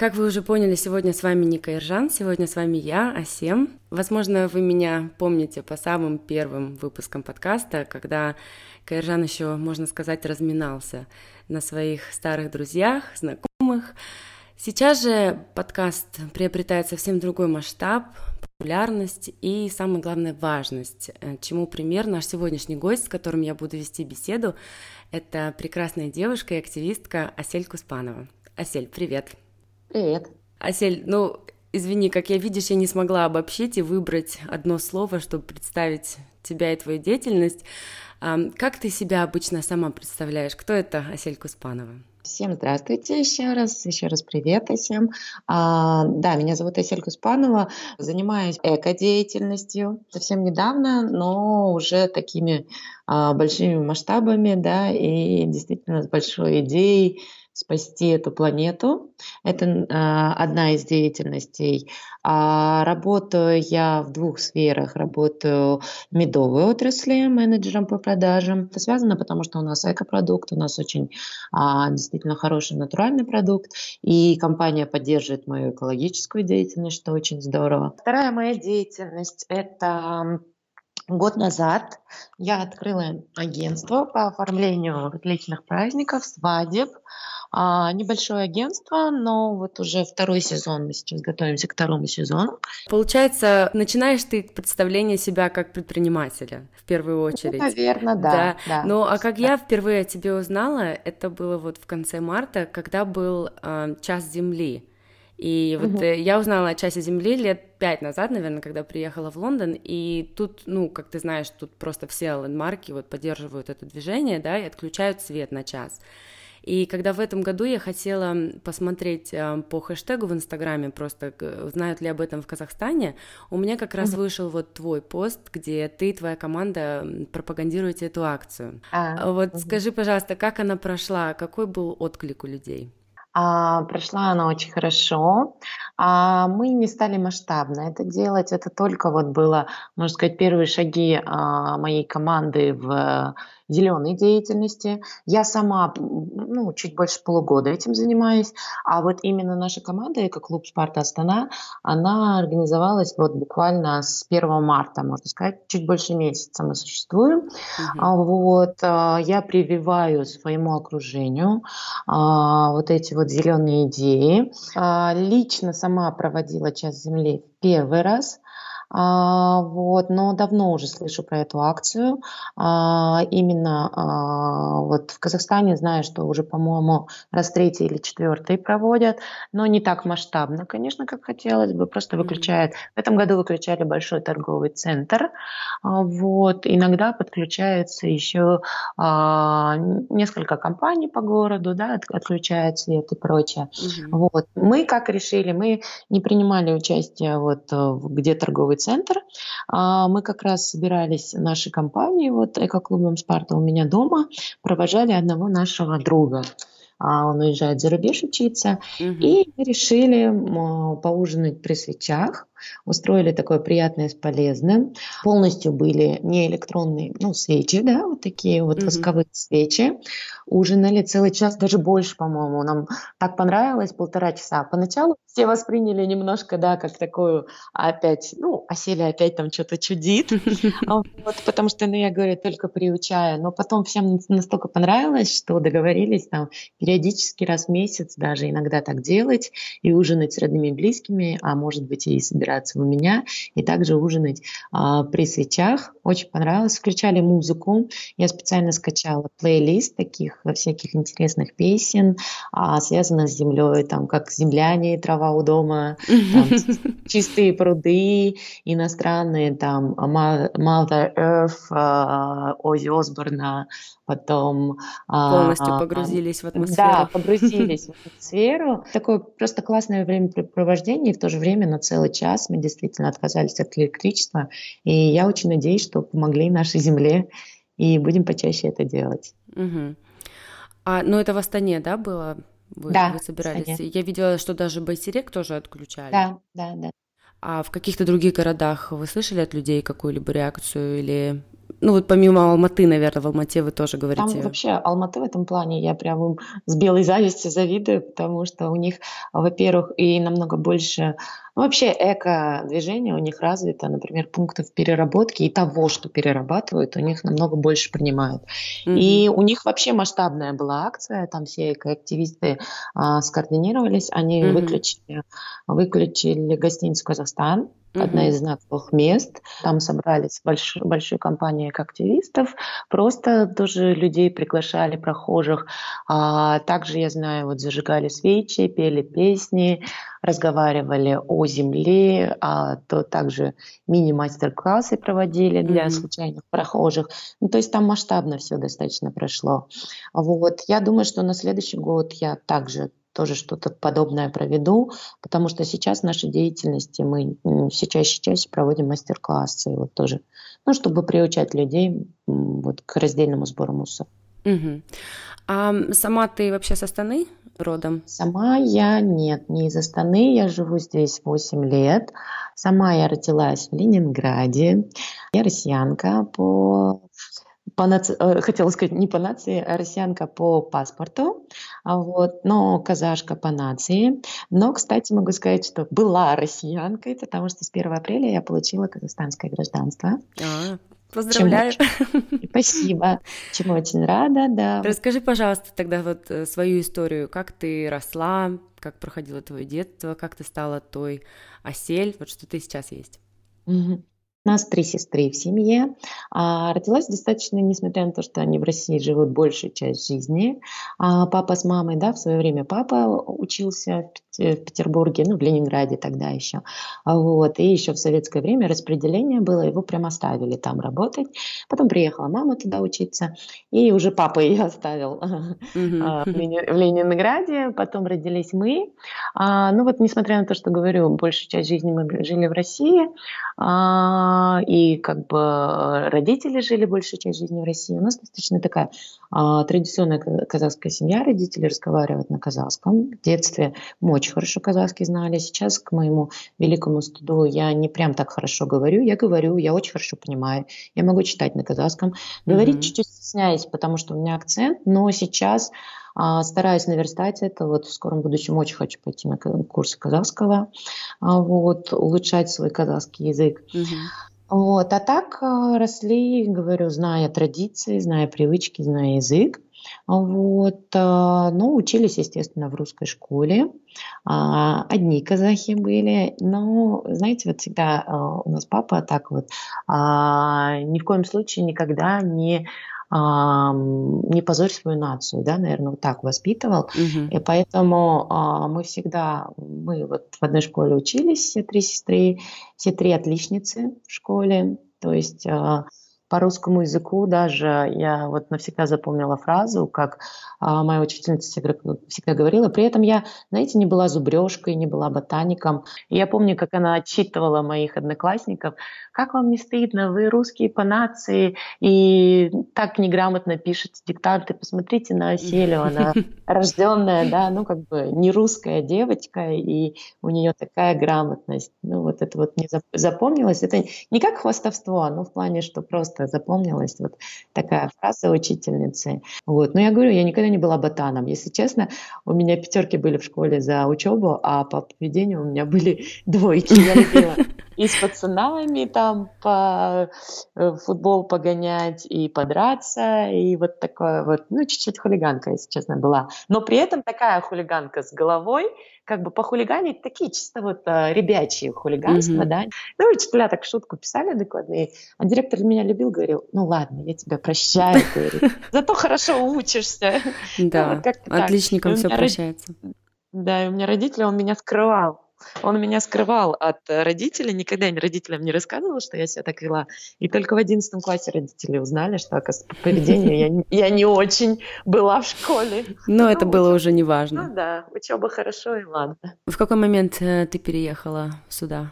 Как вы уже поняли, сегодня с вами Ника Иржан, сегодня с вами я, Асем. Возможно, вы меня помните по самым первым выпускам подкаста, когда Каиржан еще, можно сказать, разминался на своих старых друзьях, знакомых. Сейчас же подкаст приобретает совсем другой масштаб, популярность и, самое главное, важность, э, чему пример наш сегодняшний гость, с которым я буду вести беседу, это прекрасная девушка и активистка Асель Куспанова. Асель, привет! Привет! Асель, ну, извини, как я видишь, я не смогла обобщить и выбрать одно слово, чтобы представить тебя и твою деятельность. Как ты себя обычно сама представляешь? Кто это Асель Куспанова? Всем здравствуйте еще раз, еще раз привет всем. А, да, меня зовут Асель Куспанова, занимаюсь эко-деятельностью совсем недавно, но уже такими а, большими масштабами, да, и действительно с большой идеей спасти эту планету. Это э, одна из деятельностей. А работаю я в двух сферах. Работаю в медовой отрасли, менеджером по продажам. Это связано, потому что у нас экопродукт, у нас очень а, действительно хороший натуральный продукт, и компания поддерживает мою экологическую деятельность, что очень здорово. Вторая моя деятельность – это Год назад я открыла агентство по оформлению различных праздников, свадеб, а, небольшое агентство, но вот уже второй сезон, мы сейчас готовимся к второму сезону. Получается, начинаешь ты представление себя как предпринимателя в первую ну, очередь. Ну, наверное, да. да. да ну, а как да. я впервые о тебе узнала, это было вот в конце марта, когда был э, час земли. И вот угу. я узнала о часе Земли лет пять назад, наверное, когда приехала в Лондон, и тут, ну, как ты знаешь, тут просто все лендмарки вот поддерживают это движение, да, и отключают свет на час. И когда в этом году я хотела посмотреть э, по хэштегу в Инстаграме, просто знают ли об этом в Казахстане, у меня как раз mm-hmm. вышел вот твой пост, где ты и твоя команда пропагандируете эту акцию. А, вот mm-hmm. скажи, пожалуйста, как она прошла, какой был отклик у людей? А, прошла она очень хорошо. А, мы не стали масштабно это делать. Это только вот было, можно сказать, первые шаги а, моей команды в зеленой деятельности. Я сама ну, чуть больше полугода этим занимаюсь, а вот именно наша команда, как клуб «Спарта Астана», она организовалась вот буквально с 1 марта, можно сказать, чуть больше месяца мы существуем. Uh-huh. Вот, а, я прививаю своему окружению а, вот эти вот зеленые идеи. Лично сама проводила час земли первый раз. А, вот, но давно уже слышу про эту акцию. А, именно а, вот в Казахстане знаю, что уже, по-моему, раз третий или четвертый проводят, но не так масштабно, конечно, как хотелось бы. Просто выключают. В этом году выключали большой торговый центр. Вот, иногда подключаются еще несколько компаний по городу, да, от, отключают свет и прочее. Угу. Вот. Мы как решили, мы не принимали участие вот где торговый центр. А, мы как раз собирались нашей компании, вот эко-клубом «Спарта» у меня дома, провожали одного нашего друга. А, он уезжает за рубеж учиться, угу. и решили поужинать при свечах. Устроили такое приятное с полезным. Полностью были не электронные, ну, свечи, да, вот такие вот mm-hmm. восковые свечи. Ужинали целый час, даже больше, по-моему. Нам так понравилось, полтора часа. Поначалу все восприняли немножко, да, как такую опять, ну, осели опять там что-то чудит. Вот, потому что, ну, я говорю, только приучаю. Но потом всем настолько понравилось, что договорились там периодически раз в месяц даже иногда так делать и ужинать с родными и близкими, а может быть и собираться у меня, и также ужинать а, при свечах. Очень понравилось. Включали музыку. Я специально скачала плейлист таких всяких интересных песен, а, связанных с землей, там, как земляне, трава у дома, там, чистые пруды, иностранные, там, Mother Earth, Оззи Осборна, потом... А, Полностью погрузились в атмосферу. Да, погрузились в атмосферу. Такое просто классное времяпрепровождение, и в то же время на целый час мы действительно отказались от электричества, и я очень надеюсь, что помогли нашей Земле, и будем почаще это делать. Угу. А, ну это в Астане, да, было? Вы, да, вы собирались? Я видела, что даже Байсерек тоже отключали. Да, да, да. А в каких-то других городах вы слышали от людей какую-либо реакцию или ну вот помимо Алматы, наверное, в Алмате вы тоже говорите. Там вообще Алматы в этом плане я прям с белой завистью завидую, потому что у них, во-первых, и намного больше ну, вообще эко-движение у них развито, например, пунктов переработки и того, что перерабатывают, у них намного больше принимают. Mm-hmm. И у них вообще масштабная была акция, там все экоактивисты а, скоординировались, они mm-hmm. выключили, выключили гостиницу «Казахстан», Mm-hmm. Одна из знаковых мест. Там собрались больш, большие компании активистов. Просто тоже людей приглашали, прохожих. А, также, я знаю, вот зажигали свечи, пели песни, разговаривали о земле, а то также мини-мастер-классы проводили для mm-hmm. случайных прохожих. Ну, то есть там масштабно все достаточно прошло. Вот. Я думаю, что на следующий год я также тоже что-то подобное проведу, потому что сейчас в нашей деятельности мы все чаще и чаще проводим мастер-классы, вот тоже, ну, чтобы приучать людей вот, к раздельному сбору мусора. Угу. А сама ты вообще со Астаны родом? Сама я нет, не из Астаны, я живу здесь 8 лет. Сама я родилась в Ленинграде. Я россиянка по по наци... Э, хотела сказать не по нации, а россиянка по паспорту, вот, но казашка по нации. Но, кстати, могу сказать, что была россиянкой, потому что с 1 апреля я получила казахстанское гражданство. А, Поздравляю. Чему, спасибо. Чему очень рада, да. Расскажи, пожалуйста, тогда вот э, свою историю. Как ты росла, как проходило твое детство, как ты стала той осель, вот что ты сейчас есть. Угу. У нас три сестры в семье. А, родилась достаточно, несмотря на то, что они в России живут большую часть жизни. А, папа с мамой, да, в свое время папа учился в Петербурге, ну, в Ленинграде тогда еще. Вот. И еще в советское время распределение было, его прям оставили там работать. Потом приехала мама туда учиться, и уже папа ее оставил mm-hmm. в Ленинграде. Потом родились мы. А, ну вот, несмотря на то, что говорю, большую часть жизни мы жили в России, а, и как бы родители жили большую часть жизни в России. У нас достаточно такая а, традиционная казахская семья, родители разговаривают на казахском. В детстве мы очень хорошо казахский знали. Сейчас, к моему великому студу, я не прям так хорошо говорю. Я говорю, я очень хорошо понимаю. Я могу читать на казахском. Говорить mm-hmm. чуть-чуть стесняюсь, потому что у меня акцент, но сейчас а, стараюсь наверстать это. Вот в скором будущем очень хочу пойти на курсы казахского, а, вот, улучшать свой казахский язык. Угу. Вот. А так а, росли, говорю, зная традиции, зная привычки, зная язык. Вот. Ну, учились, естественно, в русской школе. Одни казахи были. Но, знаете, вот всегда у нас папа так вот ни в коем случае никогда не не позорь свою нацию, да, наверное, вот так воспитывал. Угу. И поэтому а, мы всегда, мы вот в одной школе учились, все три сестры, все три отличницы в школе, то есть а, по русскому языку даже я вот навсегда запомнила фразу, как а, моя учительница всегда, всегда говорила. При этом я, знаете, не была зубрежкой, не была ботаником. И я помню, как она отчитывала моих одноклассников, как вам не стыдно, вы русские по нации и так неграмотно пишете диктанты, посмотрите на Оселю, она рожденная, да, ну как бы не русская девочка, и у нее такая грамотность. Ну вот это вот не запомнилось. Это не как хвастовство, но в плане, что просто запомнилась вот такая фраза учительницы. Вот. Но я говорю, я никогда не была ботаном. Если честно, у меня пятерки были в школе за учебу, а по поведению у меня были двойки. Я любила и с пацанами там по э, футбол погонять, и подраться, и вот такое вот, ну, чуть-чуть хулиганка, если честно, была. Но при этом такая хулиганка с головой, как бы по хулиганить такие чисто вот а, ребячие хулиганства, mm-hmm. да. Ну, учителя так шутку писали докладные, а директор меня любил, говорил, ну ладно, я тебя прощаю, говорит, зато хорошо учишься. Да, отличникам все прощается. Да, и у меня родители, он меня скрывал. Он меня скрывал от родителей, никогда родителям не рассказывал, что я себя так вела. И только в одиннадцатом классе родители узнали, что, оказывается, по поведению я, я не очень была в школе. Но ну, это было уже не важно. Ну да, учеба хорошо и ладно. В какой момент э, ты переехала сюда?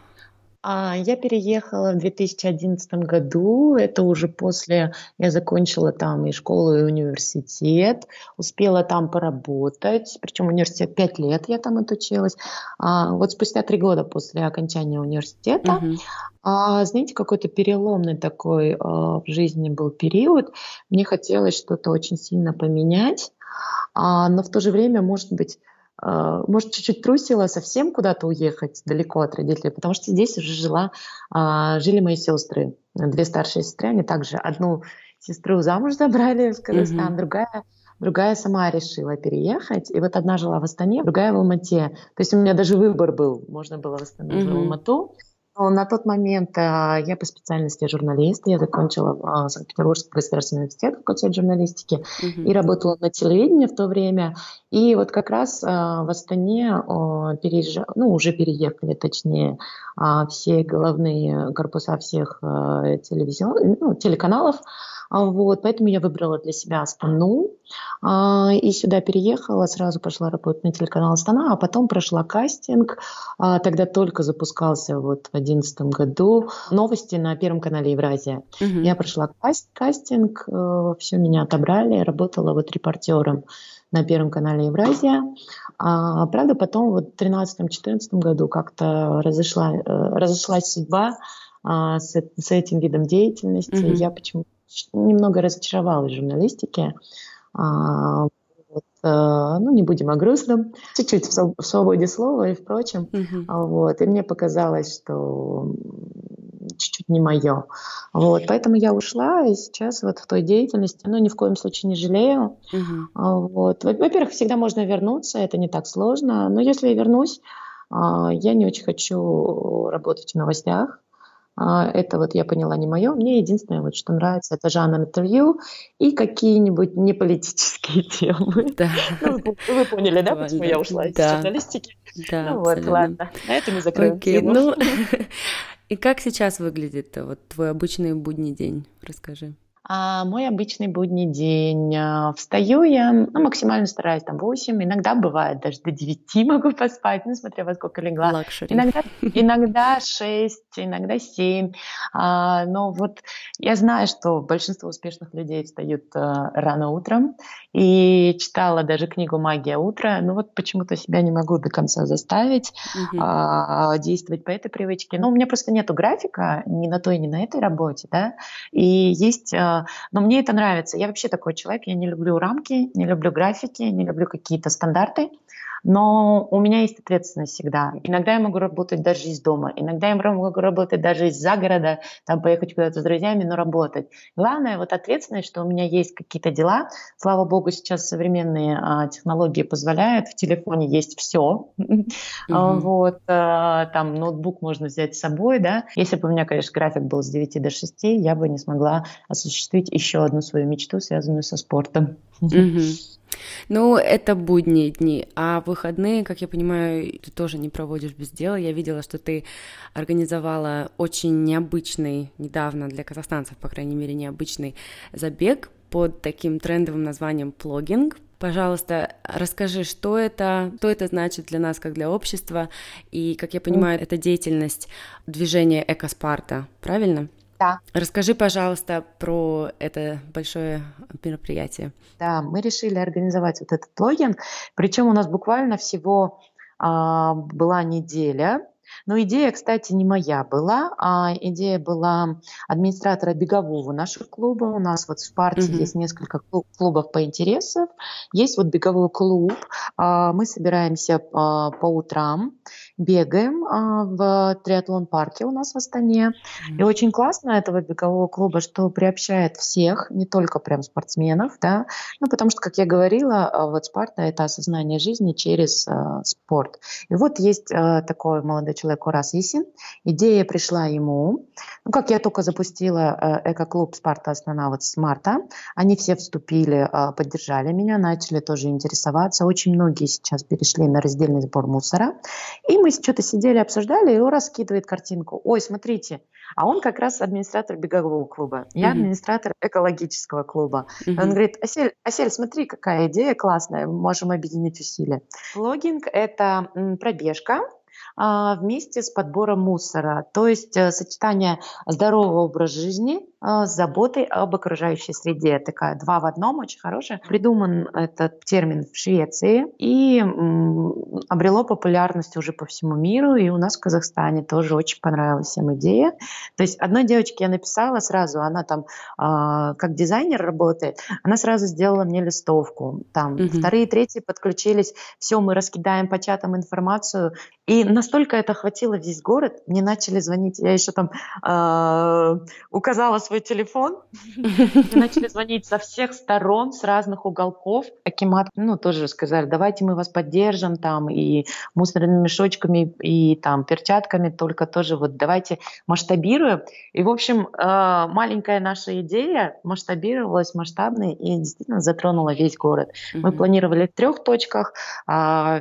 А, я переехала в 2011 году. Это уже после... Я закончила там и школу, и университет. Успела там поработать. Причем университет пять лет я там отучилась. А, вот спустя три года после окончания университета, uh-huh. а, знаете, какой-то переломный такой а, в жизни был период. Мне хотелось что-то очень сильно поменять. А, но в то же время, может быть, может, чуть-чуть трусила совсем куда-то уехать далеко от родителей, потому что здесь уже жила, а, жили мои сестры, две старшие сестры, они также одну сестру замуж забрали в Казахстан, mm-hmm. другая другая сама решила переехать. И вот одна жила в Астане, другая в Алмате. То есть у меня даже выбор был. Можно было в Астану, mm-hmm. в Алмату. На тот момент а, я по специальности журналист, я закончила а, Санкт-Петербургский государственный университет, факультет журналистики, uh-huh. и работала на телевидении в то время. И вот как раз а, в Астане переезжали, ну, уже переехали, точнее, все головные корпуса всех телевизион, ну, телеканалов, а, вот, поэтому я выбрала для себя Астану а, и сюда переехала, сразу пошла работать на телеканал Астана, а потом прошла кастинг. А, тогда только запускался вот в 2011 году новости на Первом канале Евразия. Угу. Я прошла каст кастинг, э, все меня отобрали, работала вот репортером на Первом канале Евразия. А, правда, потом вот в 2013-2014 году как-то разошла, э, разошлась судьба а, с, с этим видом деятельности. Mm-hmm. Я почему-то немного разочаровалась в журналистике. А, вот, а, ну, не будем о грустном, чуть-чуть в, в свободе слова и впрочем. Uh-huh. Вот, и мне показалось, что чуть-чуть не мое. Вот, поэтому я ушла, и сейчас вот в той деятельности, ну, ни в коем случае не жалею. Uh-huh. Вот. Во-первых, всегда можно вернуться, это не так сложно, но если я вернусь, я не очень хочу работать в новостях. А, это вот я поняла не мое. Мне единственное, вот, что нравится, это жанр интервью и какие-нибудь неполитические темы. Да. Ну, вы поняли, да, почему я ушла из журналистики? Да, Ну вот, ладно, на этом мы закроем тему. Ну, и как сейчас выглядит вот твой обычный будний день? Расскажи. А мой обычный будний день. А, встаю я, ну, максимально стараюсь там 8, иногда бывает даже до 9 могу поспать, ну, смотря во сколько легла. Luxury. Иногда, иногда 6, иногда 7. А, но вот я знаю, что большинство успешных людей встают а, рано утром, и читала даже книгу «Магия утра», но вот почему-то себя не могу до конца заставить угу. а, действовать по этой привычке. Но у меня просто нету графика ни на той, ни на этой работе, да, и есть а, но мне это нравится. Я вообще такой человек, я не люблю рамки, не люблю графики, не люблю какие-то стандарты. Но у меня есть ответственность всегда. Иногда я могу работать даже из дома, иногда я могу работать даже из-за города, там поехать куда-то с друзьями, но работать. Главное вот ответственность, что у меня есть какие-то дела. Слава богу, сейчас современные а, технологии позволяют, в телефоне есть все. Mm-hmm. Вот, а, там ноутбук можно взять с собой, да. Если бы у меня, конечно, график был с 9 до 6, я бы не смогла осуществить еще одну свою мечту, связанную со спортом. Ну, это будние дни, а выходные, как я понимаю, ты тоже не проводишь без дела. Я видела, что ты организовала очень необычный, недавно для казахстанцев, по крайней мере, необычный забег под таким трендовым названием плогинг. Пожалуйста, расскажи, что это, что это значит для нас, как для общества, и, как я понимаю, это деятельность движения Экоспарта, правильно? Да. Расскажи, пожалуйста, про это большое мероприятие. Да, мы решили организовать вот этот логинг, причем у нас буквально всего а, была неделя, но идея, кстати, не моя была, а идея была администратора бегового нашего клуба. У нас вот в Спарте mm-hmm. есть несколько клубов по интересам. Есть вот беговой клуб. А, мы собираемся а, по утрам, бегаем а, в триатлон-парке у нас в Астане. Mm-hmm. И очень классно этого бегового клуба, что приобщает всех, не только прям спортсменов, да, ну, потому что, как я говорила, вот Спарта – это осознание жизни через спорт. И вот есть такой молодой человек Урас Исин. Идея пришла ему. Ну, как я только запустила э, эко-клуб «Спарта Астана» вот с марта, они все вступили, э, поддержали меня, начали тоже интересоваться. Очень многие сейчас перешли на раздельный сбор мусора. И мы что-то сидели, обсуждали, и Урас скидывает картинку. Ой, смотрите, а он как раз администратор бегового клуба. Я mm-hmm. администратор экологического клуба. Mm-hmm. Он говорит, Асель, Асель, смотри, какая идея классная, можем объединить усилия. Логинг – это пробежка, вместе с подбором мусора. То есть э, сочетание здорового образа жизни а, с заботой об окружающей среде. Такая два в одном, очень хорошая. Придуман этот термин в Швеции и обрело популярность уже по всему миру. И у нас в Казахстане тоже очень понравилась всем идея. То есть одной девочке я написала сразу, она там э, как дизайнер работает, она сразу сделала мне листовку. Там угу. вторые, третьи подключились, все, мы раскидаем по чатам информацию. И настолько это охватило весь город, мне начали звонить, я еще там э, указала свой телефон, начали звонить со всех сторон, с разных уголков. Акимат, ну, тоже сказали, давайте мы вас поддержим там и мусорными мешочками, и там перчатками, только тоже вот давайте масштабируем. И, в общем, э, маленькая наша идея масштабировалась масштабной и действительно затронула весь город. Мы планировали в трех точках, а,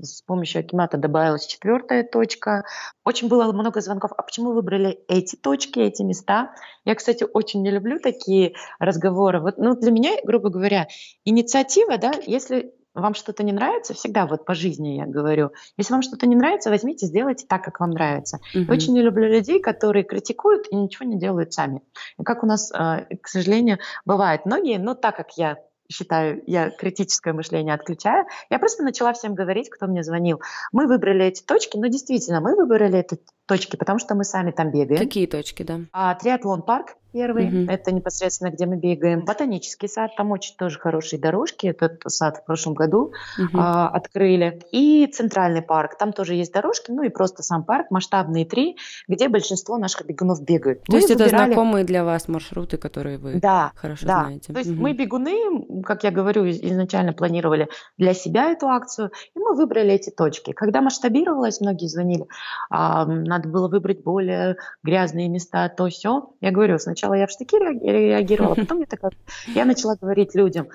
с помощью Акимата добавилась четвертая точка. Очень было много звонков. А почему выбрали эти точки, эти места? Я, кстати, очень не люблю такие разговоры. Вот, ну, для меня, грубо говоря, инициатива, да, если вам что-то не нравится, всегда вот по жизни я говорю, если вам что-то не нравится, возьмите, сделайте так, как вам нравится. Mm-hmm. Очень не люблю людей, которые критикуют и ничего не делают сами. Как у нас, э, к сожалению, бывает многие, но так как я считаю, я критическое мышление отключаю. Я просто начала всем говорить, кто мне звонил. Мы выбрали эти точки, но действительно, мы выбрали эти точки, потому что мы сами там бегаем. Какие точки, да? А, триатлон парк первый, угу. это непосредственно, где мы бегаем. Ботанический сад, там очень тоже хорошие дорожки, этот сад в прошлом году угу. а, открыли. И центральный парк, там тоже есть дорожки, ну и просто сам парк, масштабные три, где большинство наших бегунов бегают. То мы есть выбирали... это знакомые для вас маршруты, которые вы да, хорошо да. знаете? То есть угу. мы бегуны, как я говорю, изначально планировали для себя эту акцию, и мы выбрали эти точки. Когда масштабировалось, многие звонили, а, надо было выбрать более грязные места, то все. Я говорю, сначала я в штыки реагировала, потом я такая, я начала говорить людям,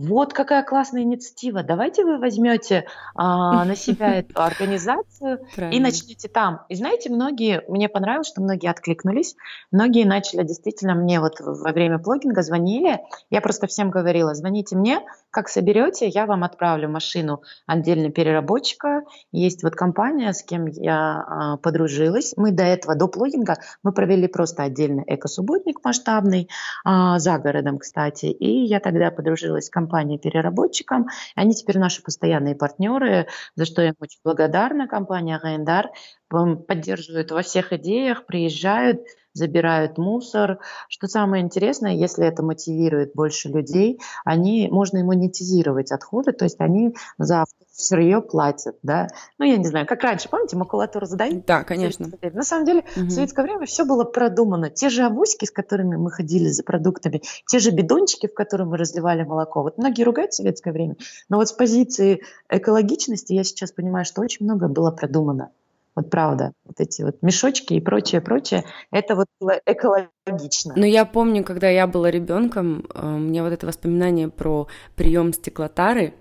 вот какая классная инициатива. Давайте вы возьмете а, на себя эту организацию Правильно. и начнете там. И знаете, многие, мне понравилось, что многие откликнулись. Многие начали действительно мне вот во время блогинга звонили. Я просто всем говорила, звоните мне, как соберете, я вам отправлю машину отдельно переработчика. Есть вот компания, с кем я а, подружилась. Мы до этого, до блогинга, мы провели просто отдельный экосубботник масштабный а, за городом, кстати. И я тогда подружилась с компанией компанией-переработчикам. Они теперь наши постоянные партнеры, за что я им очень благодарна. Компания Гайндар поддерживает во всех идеях, приезжают, забирают мусор. Что самое интересное, если это мотивирует больше людей, они, можно и монетизировать отходы, то есть они за сырье платят, да. Ну, я не знаю, как раньше, помните, макулатуру задают? Да, конечно. На самом деле, угу. в советское время все было продумано. Те же авоськи, с которыми мы ходили за продуктами, те же бидончики, в которые мы разливали молоко. Вот многие ругают советское время, но вот с позиции экологичности я сейчас понимаю, что очень много было продумано. Вот правда, вот эти вот мешочки и прочее, прочее, это вот было экологично. Но я помню, когда я была ребенком, э, у меня вот это воспоминание про прием стеклотары.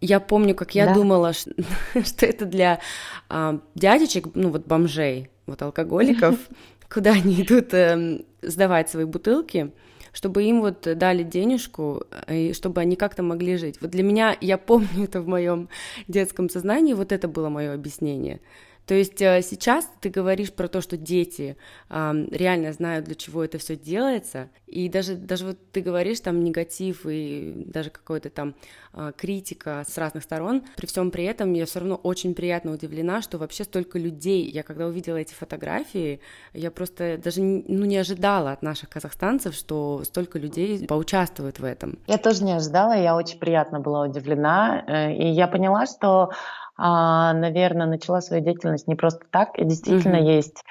Я помню, как я да. думала, что, что это для а, дядечек, ну вот бомжей, вот алкоголиков, куда они идут э, сдавать свои бутылки чтобы им вот дали денежку, и чтобы они как-то могли жить. Вот для меня, я помню это в моем детском сознании, вот это было мое объяснение. То есть э, сейчас ты говоришь про то, что дети э, реально знают, для чего это все делается, и даже, даже вот ты говоришь там негатив и даже какой-то там э, критика с разных сторон, при всем при этом я все равно очень приятно удивлена, что вообще столько людей, я когда увидела эти фотографии, я просто даже ну, не ожидала от наших казахстанцев, что столько людей поучаствуют в этом. Я тоже не ожидала, я очень приятно была удивлена, э, и я поняла, что наверное, начала свою деятельность не просто так. И действительно mm-hmm. есть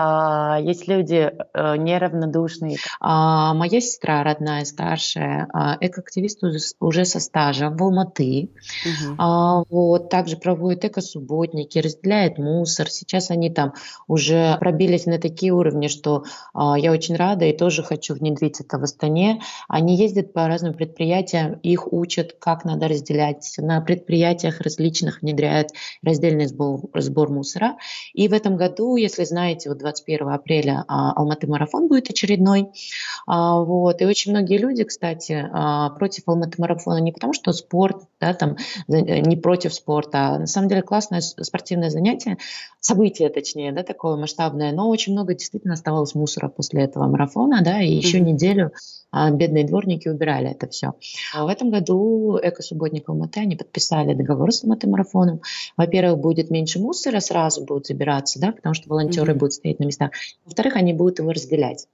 а, есть люди э, неравнодушные. А, моя сестра родная, старшая, а, экоактивист уже со стажем в Алматы. Угу. Вот, также проводит эко-субботники, разделяет мусор. Сейчас они там уже пробились на такие уровни, что я очень рада и тоже хочу внедрить это в Астане. Они ездят по разным предприятиям, их учат, как надо разделять. На предприятиях различных внедряют раздельный сбор, сбор мусора. И в этом году, если знаете, вот 21 апреля а, Алматы марафон будет очередной. А, вот. И очень многие люди, кстати, а, против Алматы марафона не потому, что спорт, да, там, не против спорта, а на самом деле классное спортивное занятие, событие точнее, да, такое масштабное, но очень много действительно оставалось мусора после этого марафона, да, и еще mm-hmm. неделю а бедные дворники убирали это все. А в этом году эко-субботник Алматы, они подписали договор с Алматы марафоном. Во-первых, будет меньше мусора, сразу будут забираться, да, потому что волонтеры mm-hmm. будут стоять на местах. Во-вторых, они будут его разделять.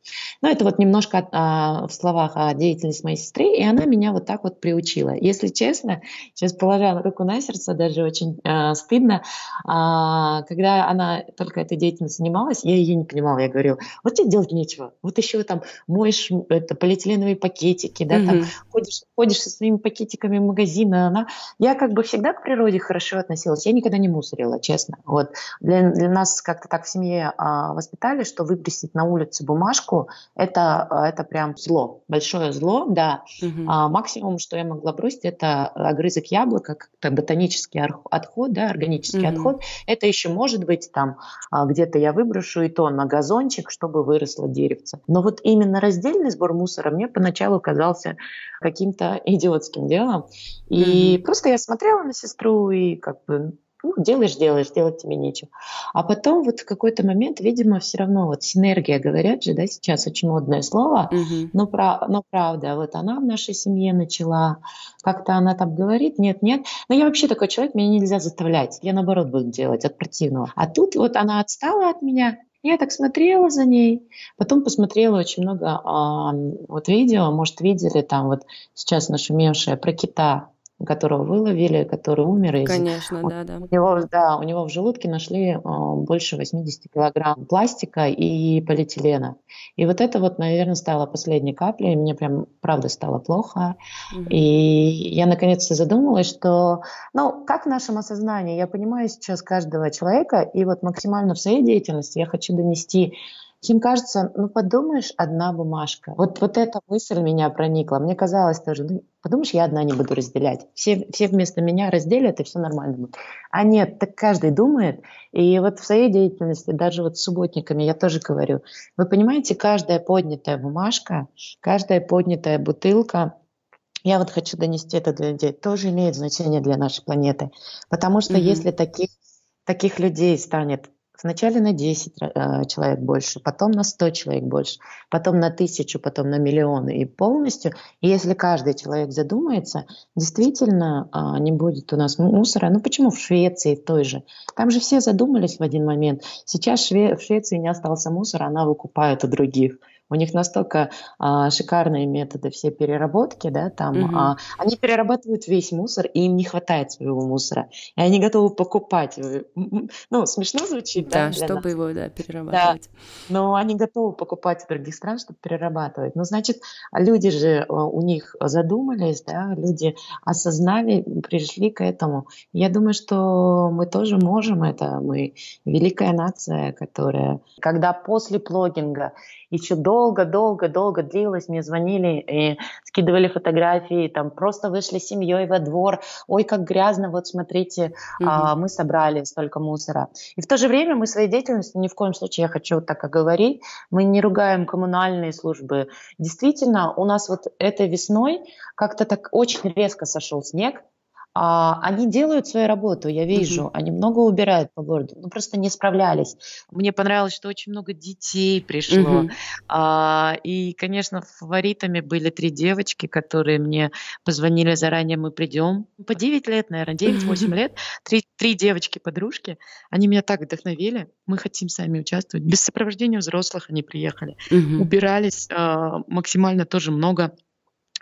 Ну, это вот немножко а, в словах о деятельности моей сестры, и она меня вот так вот приучила. Если честно, сейчас положа руку на сердце, даже очень а, стыдно, а, когда она только этой деятельностью занималась, я ее не понимала, я говорю, вот тебе делать нечего, вот еще там моешь это, полететь полиэтиленовые пакетики, да, mm-hmm. там ходишь, ходишь со своими пакетиками в магазин, она... Я как бы всегда к природе хорошо относилась, я никогда не мусорила, честно. Вот. Для, для нас как-то так в семье а, воспитали, что выбросить на улице бумажку это, это прям зло, большое зло, да. Mm-hmm. А, максимум, что я могла бросить, это огрызок яблока, как-то ботанический отход, да, органический mm-hmm. отход. Это еще может быть там а, где-то я выброшу и то на газончик, чтобы выросло деревце. Но вот именно раздельный сбор мусора мне поначалу казался каким-то идиотским делом. И mm-hmm. просто я смотрела на сестру и как бы ну, делаешь, делаешь, делать тебе нечего. А потом вот в какой-то момент, видимо, все равно вот синергия, говорят же, да, сейчас очень модное слово, mm-hmm. но, про, но правда, вот она в нашей семье начала, как-то она там говорит, нет, нет. Но я вообще такой человек, меня нельзя заставлять, я наоборот буду делать от противного. А тут вот она отстала от меня, я так смотрела за ней, потом посмотрела очень много а, вот видео, может, видели там вот сейчас нашумевшее про кита, которого выловили, который умер. Конечно, из... да, да. У него, да, у него в желудке нашли э, больше 80 килограмм пластика и полиэтилена. И вот это вот, наверное, стало последней каплей, мне прям, правда, стало плохо. Угу. И я наконец-то задумалась, что, ну, как в нашем осознании, я понимаю сейчас каждого человека, и вот максимально в своей деятельности я хочу донести им кажется, ну подумаешь, одна бумажка. Вот, вот эта мысль меня проникла. Мне казалось тоже, ну подумаешь, я одна не буду разделять. Все, все вместо меня разделят, и все нормально будет. А нет, так каждый думает. И вот в своей деятельности, даже вот с субботниками, я тоже говорю, вы понимаете, каждая поднятая бумажка, каждая поднятая бутылка, я вот хочу донести это для людей, тоже имеет значение для нашей планеты. Потому что mm-hmm. если таких, таких людей станет Вначале на 10 э, человек больше, потом на 100 человек больше, потом на тысячу, потом на миллионы и полностью. И если каждый человек задумается, действительно э, не будет у нас мусора. Ну почему в Швеции той же? Там же все задумались в один момент. Сейчас в Швеции не остался мусора, она выкупает у других. У них настолько а, шикарные методы все переработки, да, там угу. а, они перерабатывают весь мусор, и им не хватает своего мусора, и они готовы покупать. Ну, смешно звучит, да? Да, чтобы нас. его, да, перерабатывать. Да, но они готовы покупать в других стран, чтобы перерабатывать. Ну, значит, люди же у них задумались, да, люди осознали, пришли к этому. Я думаю, что мы тоже можем это, мы великая нация, которая, когда после плогинга еще долго-долго-долго длилось, мне звонили и скидывали фотографии, там просто вышли с семьей во двор, ой, как грязно, вот смотрите, mm-hmm. а, мы собрали столько мусора. И в то же время мы своей деятельностью, ни в коем случае, я хочу так оговорить, мы не ругаем коммунальные службы. Действительно, у нас вот этой весной как-то так очень резко сошел снег, а, они делают свою работу, я вижу, uh-huh. они много убирают по городу, ну просто не справлялись. Мне понравилось, что очень много детей пришло, uh-huh. а, и, конечно, фаворитами были три девочки, которые мне позвонили заранее, мы придем, по 9 лет, наверное, 9-8 uh-huh. лет, три, три девочки-подружки, они меня так вдохновили, мы хотим сами участвовать, без сопровождения взрослых они приехали, uh-huh. убирались а, максимально тоже много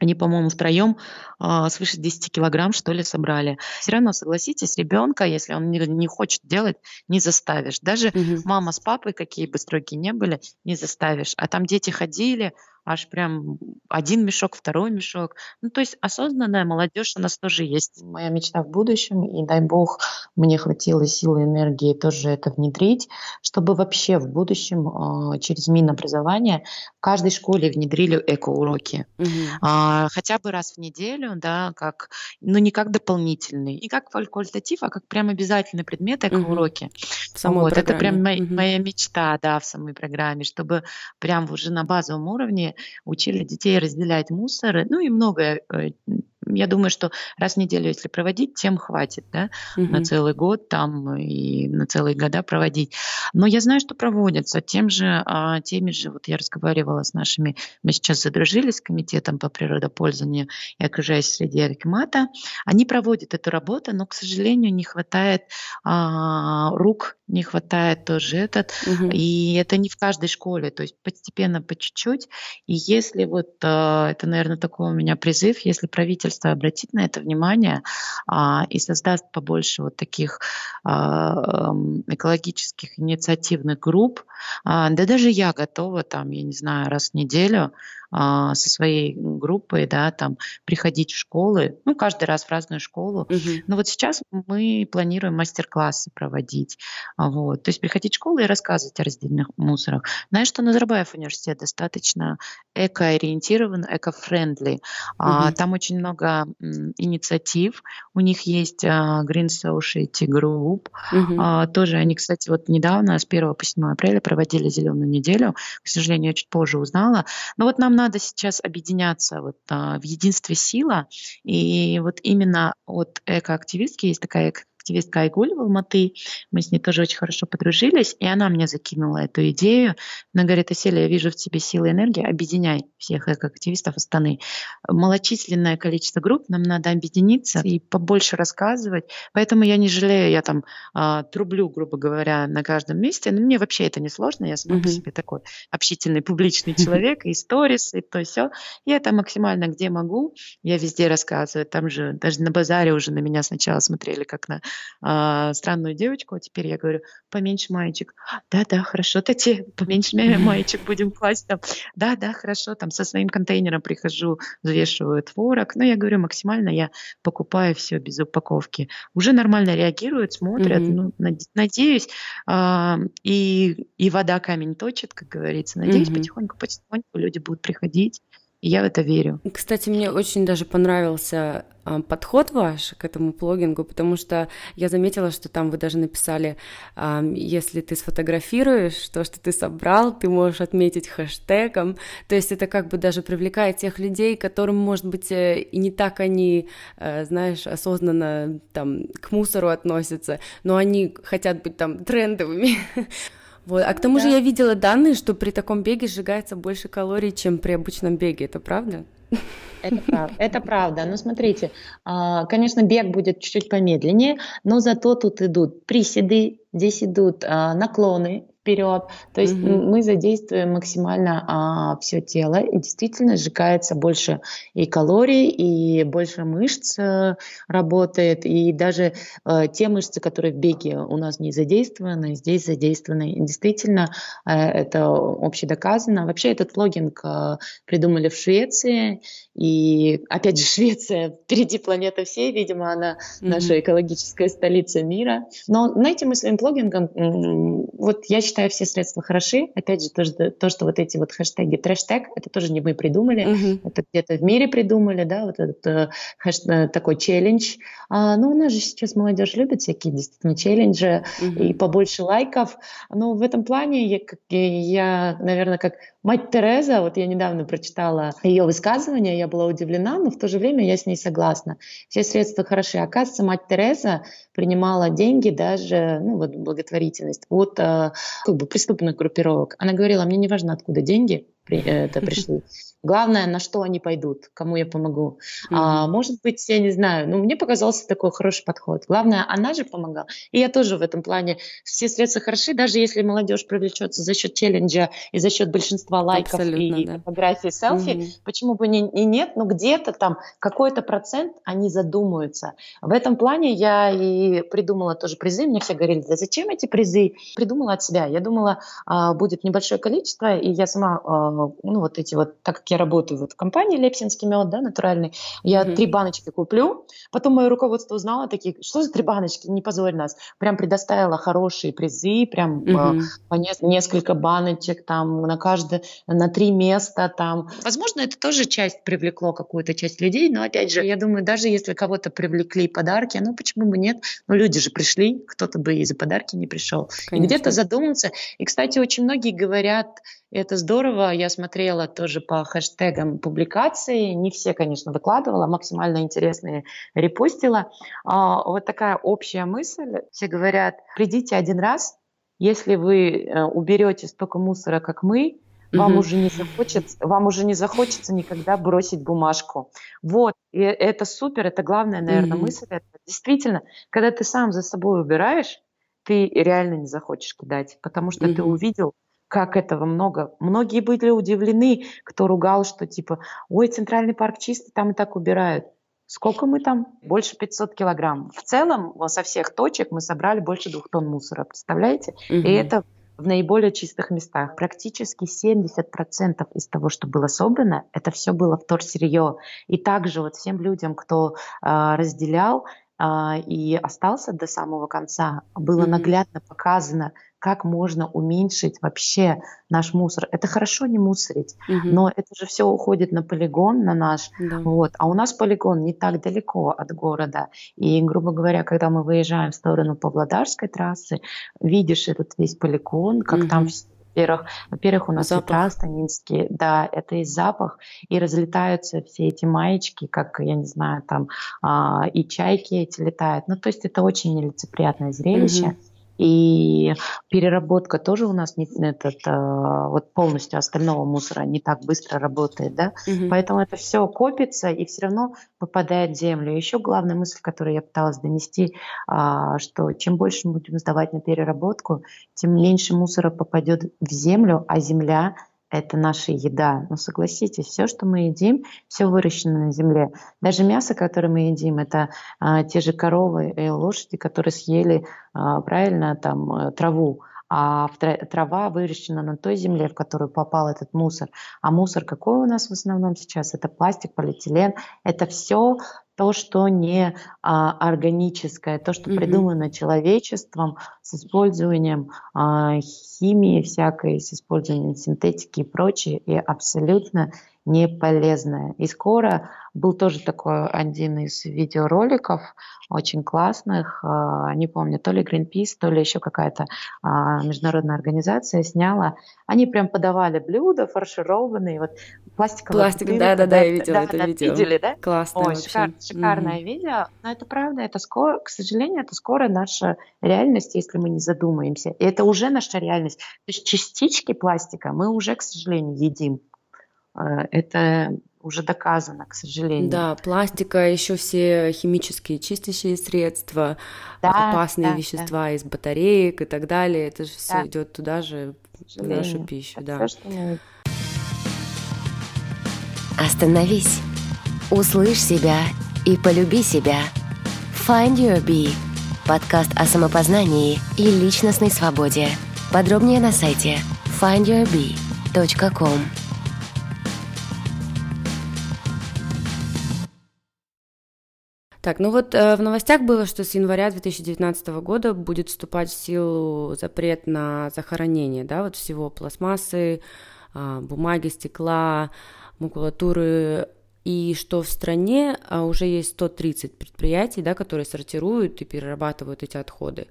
они, по-моему, втроем э, свыше 10 килограмм, что ли, собрали. Все равно, согласитесь, ребенка, если он не, не хочет делать, не заставишь. Даже угу. мама с папой, какие бы строгие не были, не заставишь. А там дети ходили, аж прям один мешок, второй мешок. Ну, то есть осознанная молодежь у нас тоже есть. Моя мечта в будущем, и дай бог мне хватило силы и энергии тоже это внедрить, чтобы вообще в будущем э, через Минобразование в каждой школе внедрили эко-уроки. Угу. Хотя бы раз в неделю, да, как, ну, не как дополнительный, не как факультатив, а как прям обязательный предмет эко-уроки. Угу. Вот, это прям моя, угу. моя мечта, да, в самой программе, чтобы прям уже на базовом уровне учили детей разделять мусор, ну и многое э, я думаю, что раз в неделю, если проводить, тем хватит, да, угу. на целый год там и на целые года проводить. Но я знаю, что проводятся тем же, а, теми же, вот я разговаривала с нашими, мы сейчас задружились с комитетом по природопользованию и окружающей среде Акимата, они проводят эту работу, но, к сожалению, не хватает а, рук, не хватает тоже этот, угу. и это не в каждой школе, то есть постепенно, по чуть-чуть, и если вот, а, это, наверное, такой у меня призыв, если правительство правительство обратит на это внимание а, и создаст побольше вот таких а, экологических инициативных групп, а, да даже я готова там, я не знаю, раз в неделю а, со своей группой, да, там приходить в школы, ну, каждый раз в разную школу. Угу. Но вот сейчас мы планируем мастер-классы проводить. А, вот. То есть приходить в школу и рассказывать о раздельных мусорах. Знаешь, что Назарбаев университет достаточно эко-ориентирован, эко-френдли. Угу. Там очень много инициатив. У них есть Green Society Group. Угу. Тоже они, кстати, вот недавно, с 1 по 7 апреля проводили зеленую неделю. К сожалению, я чуть позже узнала. Но вот нам надо сейчас объединяться вот, а, в единстве сила. И вот именно от экоактивистки есть такая активистка Айгуль в Алматы. Мы с ней тоже очень хорошо подружились, и она мне закинула эту идею. Она говорит, Аселя, я вижу в тебе силы и энергии, объединяй всех активистов Астаны. Малочисленное количество групп, нам надо объединиться и побольше рассказывать. Поэтому я не жалею, я там а, трублю, грубо говоря, на каждом месте. Но мне вообще это не сложно, я сама mm-hmm. по себе такой общительный, публичный человек, и сторис, и то все. Я это максимально где могу, я везде рассказываю. Там же даже на базаре уже на меня сначала смотрели как на э, странную девочку, а теперь я говорю, поменьше маечек. Да-да, хорошо, Тати, поменьше маечек будем класть там. Да-да, хорошо, там со своим контейнером прихожу, взвешиваю творог. Но ну, я говорю, максимально я покупаю все без упаковки. Уже нормально реагируют, смотрят. Mm-hmm. Ну, надеюсь, э, и, и вода камень точит, как говорится. Надеюсь, mm-hmm. потихоньку, потихоньку люди будут приходить я в это верю. Кстати, мне очень даже понравился э, подход ваш к этому плогингу, потому что я заметила, что там вы даже написали, э, если ты сфотографируешь то, что ты собрал, ты можешь отметить хэштегом. То есть это как бы даже привлекает тех людей, которым, может быть, э, и не так они, знаешь, осознанно там к мусору относятся, но они хотят быть там трендовыми. Вот. А к тому да. же я видела данные, что при таком беге сжигается больше калорий, чем при обычном беге. Это правда? Это правда. Это правда. Ну, смотрите, а, конечно, бег будет чуть-чуть помедленнее, но зато тут идут приседы, здесь идут а, наклоны, вперед. То есть угу. мы задействуем максимально а, все тело, и действительно сжигается больше и калорий, и больше мышц а, работает, и даже а, те мышцы, которые в беге у нас не задействованы, здесь задействованы. И действительно, а, это общедоказано. Вообще этот логинг а, придумали в Швеции, и опять же Швеция впереди планеты всей, видимо, она угу. наша экологическая столица мира. Но знаете, мы своим логингом, вот я считаю, считаю, все средства хороши. Опять же, то, то что вот эти вот хэштеги трэштег, это тоже не мы придумали, uh-huh. это где-то в мире придумали, да, вот этот э, хэш, э, такой челлендж. А, ну, у нас же сейчас молодежь любит всякие действительно челленджи uh-huh. и побольше лайков. Но в этом плане я, я, наверное, как мать Тереза, вот я недавно прочитала ее высказывание, я была удивлена, но в то же время я с ней согласна. Все средства хороши. Оказывается, мать Тереза принимала деньги даже, ну вот благотворительность от э, как бы преступных группировок. Она говорила, мне не важно, откуда деньги при, э, это пришли. Главное, на что они пойдут, кому я помогу. Mm-hmm. А, может быть, я не знаю, ну, мне показался такой хороший подход. Главное, она же помогала. И я тоже в этом плане. Все средства хороши, даже если молодежь привлечется за счет челленджа и за счет большинства лайков Абсолютно, и да. фотографий, селфи, mm-hmm. почему бы не, и нет, но где-то там какой-то процент они задумаются. В этом плане я и придумала тоже призы. Мне все говорили, да зачем эти призы? Придумала от себя. Я думала, а, будет небольшое количество, и я сама, а, ну, вот эти вот, так как я работаю вот в компании Лепсинский мед, да, натуральный, я mm-hmm. три баночки куплю, потом мое руководство узнало, такие, что за три баночки, не позорь нас, прям предоставила хорошие призы, прям mm-hmm. по не, несколько баночек там на каждое, на три места там. Возможно, это тоже часть привлекло какую-то часть людей, но опять же, я думаю, даже если кого-то привлекли подарки, ну почему бы нет, ну люди же пришли, кто-то бы и за подарки не пришел. Конечно. И где-то задуматься. И, кстати, очень многие говорят, это здорово. Я смотрела тоже по хэштегам публикации. Не все, конечно, выкладывала, максимально интересные репостила. А, вот такая общая мысль. Все говорят, придите один раз, если вы э, уберете столько мусора, как мы, вам, mm уже не захочется, вам уже не захочется никогда бросить бумажку. Вот, и это супер, это главная, наверное, mm мысль. Это действительно, когда ты сам за собой убираешь, ты реально не захочешь кидать, потому что mm ты увидел, как этого много. Многие были удивлены, кто ругал, что типа, ой, Центральный парк чистый, там и так убирают. Сколько мы там? Больше 500 килограмм. В целом, со всех точек мы собрали больше двух тонн мусора, представляете? Угу. И это в наиболее чистых местах. Практически 70% из того, что было собрано, это все было вторсырье. И также вот всем людям, кто э, разделял и остался до самого конца, было mm-hmm. наглядно показано, как можно уменьшить вообще наш мусор. Это хорошо не мусорить, угу. но это же все уходит на полигон, на наш. Да. Вот. А у нас полигон не так далеко от города. И, грубо говоря, когда мы выезжаем в сторону Павлодарской трассы, видишь этот весь полигон, как угу. там во-первых, во-первых, у нас запах. ветра станинские, да, это и запах, и разлетаются все эти маечки, как, я не знаю, там, а, и чайки эти летают. Ну, то есть это очень нелицеприятное зрелище. Угу. И переработка тоже у нас не, этот, а, вот полностью остального мусора не так быстро работает, да, угу. поэтому это все копится и все равно попадает в землю. Еще главная мысль, которую я пыталась донести, а, что чем больше мы будем сдавать на переработку, тем меньше мусора попадет в землю, а земля это наша еда. Но согласитесь, все, что мы едим, все выращено на земле. Даже мясо, которое мы едим, это а, те же коровы и лошади, которые съели а, правильно там э, траву а трава выращена на той земле, в которую попал этот мусор. А мусор какой у нас в основном сейчас? Это пластик, полиэтилен. Это все то, что не а, органическое, то, что mm-hmm. придумано человечеством с использованием а, химии всякой, с использованием синтетики и прочее, и абсолютно не полезное. И скоро был тоже такой один из видеороликов, очень классных, а, не помню, то ли Greenpeace, то ли еще какая-то а, международная организация сняла. Они прям подавали блюда фаршированные, вот пластиковые. Пластик, да-да-да, я видела да, это да, видео. Видели, да? Классное Ой, шикар, шикарное mm видео, но это правда, это скоро, к сожалению, это скоро наша реальность, если мы не задумаемся. И это уже наша реальность. То есть частички пластика мы уже, к сожалению, едим. Э, это уже доказано, к сожалению. Да, пластика, еще все химические чистящие средства, да, опасные да, вещества да. из батареек и так далее. Это же все да. идет туда же, в нашу пищу. Это да. Все, что. Остановись, услышь себя и полюби себя. Find Your Bee – подкаст о самопознании и личностной свободе. Подробнее на сайте findyourbee.com. Так, ну вот э, в новостях было, что с января 2019 года будет вступать в силу запрет на захоронение, да, вот всего пластмассы, э, бумаги, стекла, макулатуры, и что в стране а, уже есть 130 предприятий, да, которые сортируют и перерабатывают эти отходы.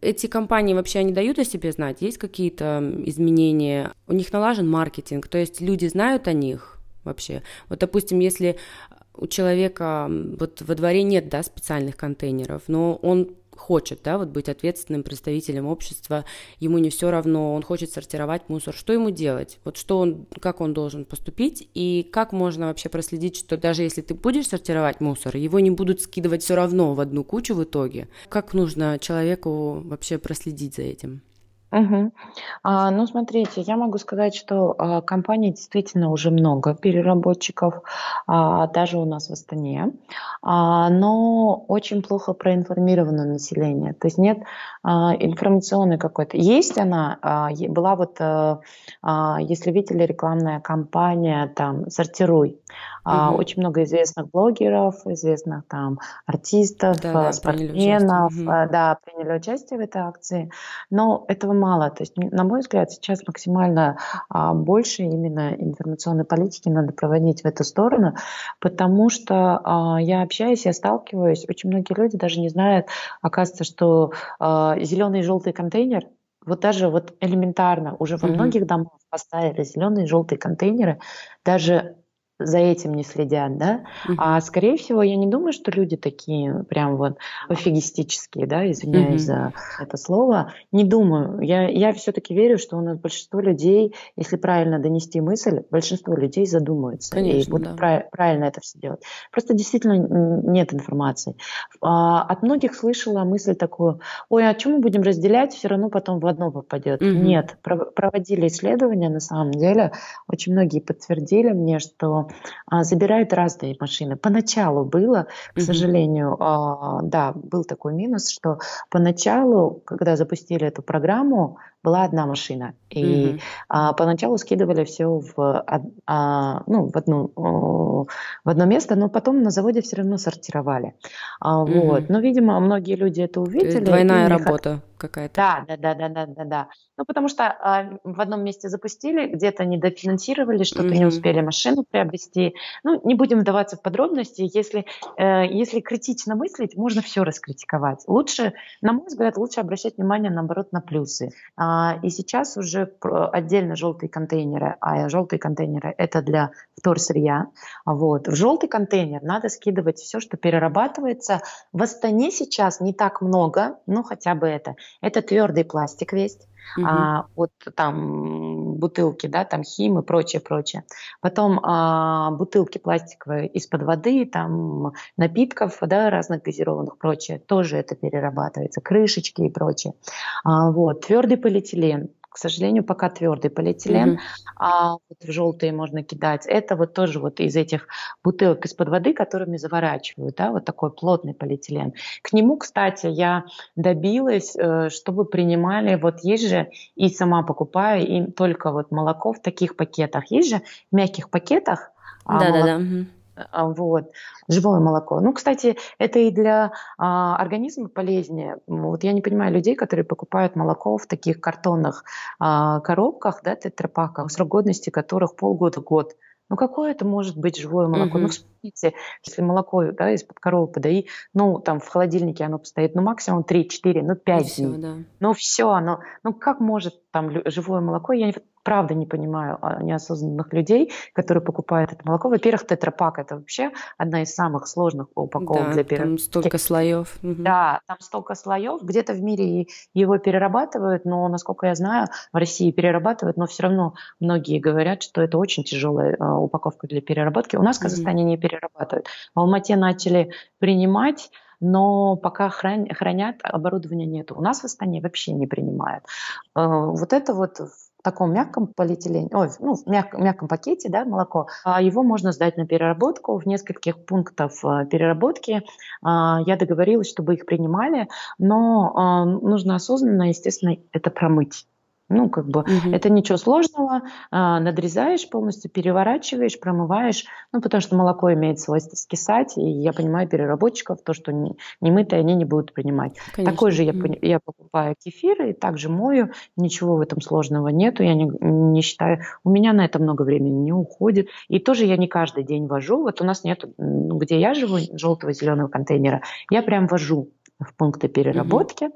Эти компании вообще они дают о себе знать? Есть какие-то изменения? У них налажен маркетинг, то есть люди знают о них вообще? Вот, допустим, если у человека вот во дворе нет, да, специальных контейнеров, но он хочет, да, вот быть ответственным представителем общества, ему не все равно, он хочет сортировать мусор, что ему делать? Вот что он, как он должен поступить и как можно вообще проследить, что даже если ты будешь сортировать мусор, его не будут скидывать все равно в одну кучу в итоге? Как нужно человеку вообще проследить за этим? Угу. А, ну, смотрите, я могу сказать, что а, компаний действительно уже много переработчиков, а, даже у нас в Астане, а, но очень плохо проинформировано население. То есть нет а, информационной какой-то. Есть она, а, была вот, а, а, если видели, рекламная кампания там «Сортируй». Угу. Очень много известных блогеров, известных там артистов, да, да, спортсменов, приняли угу. да, приняли участие в этой акции, но этого мало. То есть, на мой взгляд, сейчас максимально а, больше именно информационной политики надо проводить в эту сторону, потому что а, я общаюсь, я сталкиваюсь, очень многие люди даже не знают, оказывается, что зеленый и желтый контейнер вот даже вот элементарно уже во mm-hmm. многих домах поставили зеленые и желтые контейнеры, даже за этим не следят, да. Mm-hmm. А скорее всего, я не думаю, что люди такие прям вот пофигистические, да, извиняюсь mm-hmm. за это слово. Не думаю. Я, я все-таки верю, что у нас большинство людей, если правильно донести мысль, большинство людей задумаются Конечно, и будут да. прав- правильно это все делать. Просто действительно нет информации. А, от многих слышала мысль такую, ой, а чем мы будем разделять, все равно потом в одно попадет. Mm-hmm. Нет, проводили исследования на самом деле, очень многие подтвердили мне, что забирают разные машины. Поначалу было, к сожалению, а, да, был такой минус, что поначалу, когда запустили эту программу, была одна машина. И mm-hmm. а, поначалу скидывали все в, а, ну, в, одну, в одно место, но потом на заводе все равно сортировали. А, mm-hmm. вот. Но, видимо, многие люди это увидели. двойная работа какая-то. Да, да, да, да, да, да, да. Ну, потому что а, в одном месте запустили, где-то не дофинансировали, что-то mm-hmm. не успели машину приобрести. Ну, не будем вдаваться в подробности. Если, э, если критично мыслить, можно все раскритиковать. Лучше, на мой взгляд, лучше обращать внимание, наоборот, на плюсы. А, и сейчас уже отдельно желтые контейнеры, а желтые контейнеры это для вторсырья. Вот. В желтый контейнер надо скидывать все, что перерабатывается. В Астане сейчас не так много, ну хотя бы это. Это твердый пластик весь. Угу. А, вот там бутылки, да, там хим и прочее, прочее. Потом а, бутылки пластиковые из-под воды, там напитков, да, разных газированных, прочее, тоже это перерабатывается, крышечки и прочее. А, вот, твердый полиэтилен, к сожалению, пока твердый полиэтилен, mm-hmm. а вот в желтые можно кидать. Это вот тоже вот из этих бутылок из-под воды, которыми заворачивают, да, вот такой плотный полиэтилен. К нему, кстати, я добилась, э, чтобы принимали, вот есть же, и сама покупаю им только вот молоко в таких пакетах. Есть же в мягких пакетах. А, вот, живое молоко. Ну, кстати, это и для а, организма полезнее. Вот я не понимаю людей, которые покупают молоко в таких картонных а, коробках, да, тетрапаках, срок годности которых полгода-год. Ну, какое это может быть живое молоко? Mm-hmm. Ну, вспомните, если молоко да, из-под коровы подои, ну, там в холодильнике оно постоит, ну, максимум 3-4, ну, 5 ну, дней. да. Ну, все, оно, ну, как может там живое молоко, я правда не понимаю а, неосознанных людей, которые покупают это молоко. Во-первых, тетрапак это вообще одна из самых сложных упаковок да, для переработки. Там столько слоев. Да, там столько слоев. Где-то в мире его перерабатывают, но, насколько я знаю, в России перерабатывают, но все равно многие говорят, что это очень тяжелая а, упаковка для переработки. У нас в Казахстане не перерабатывают. В Алмате начали принимать но пока хранят, оборудования нет. У нас в Астане вообще не принимают. Э, вот это вот в таком мягком полиэтилене, ой, ну, в мягком, мягком пакете, да, молоко, а его можно сдать на переработку в нескольких пунктах э, переработки. А, я договорилась, чтобы их принимали, но нужно осознанно, естественно, это промыть. Ну, как бы угу. это ничего сложного. А, надрезаешь полностью, переворачиваешь, промываешь. Ну, потому что молоко имеет свойство скисать. И я понимаю переработчиков, то, что не, не мытые они не будут принимать. Конечно. Такой же я, угу. я покупаю кефир и также мою. Ничего в этом сложного нету. Я не, не считаю. У меня на это много времени не уходит. И тоже я не каждый день вожу. Вот у нас нет, где я живу, желтого зеленого контейнера. Я прям вожу в пункты переработки. Угу.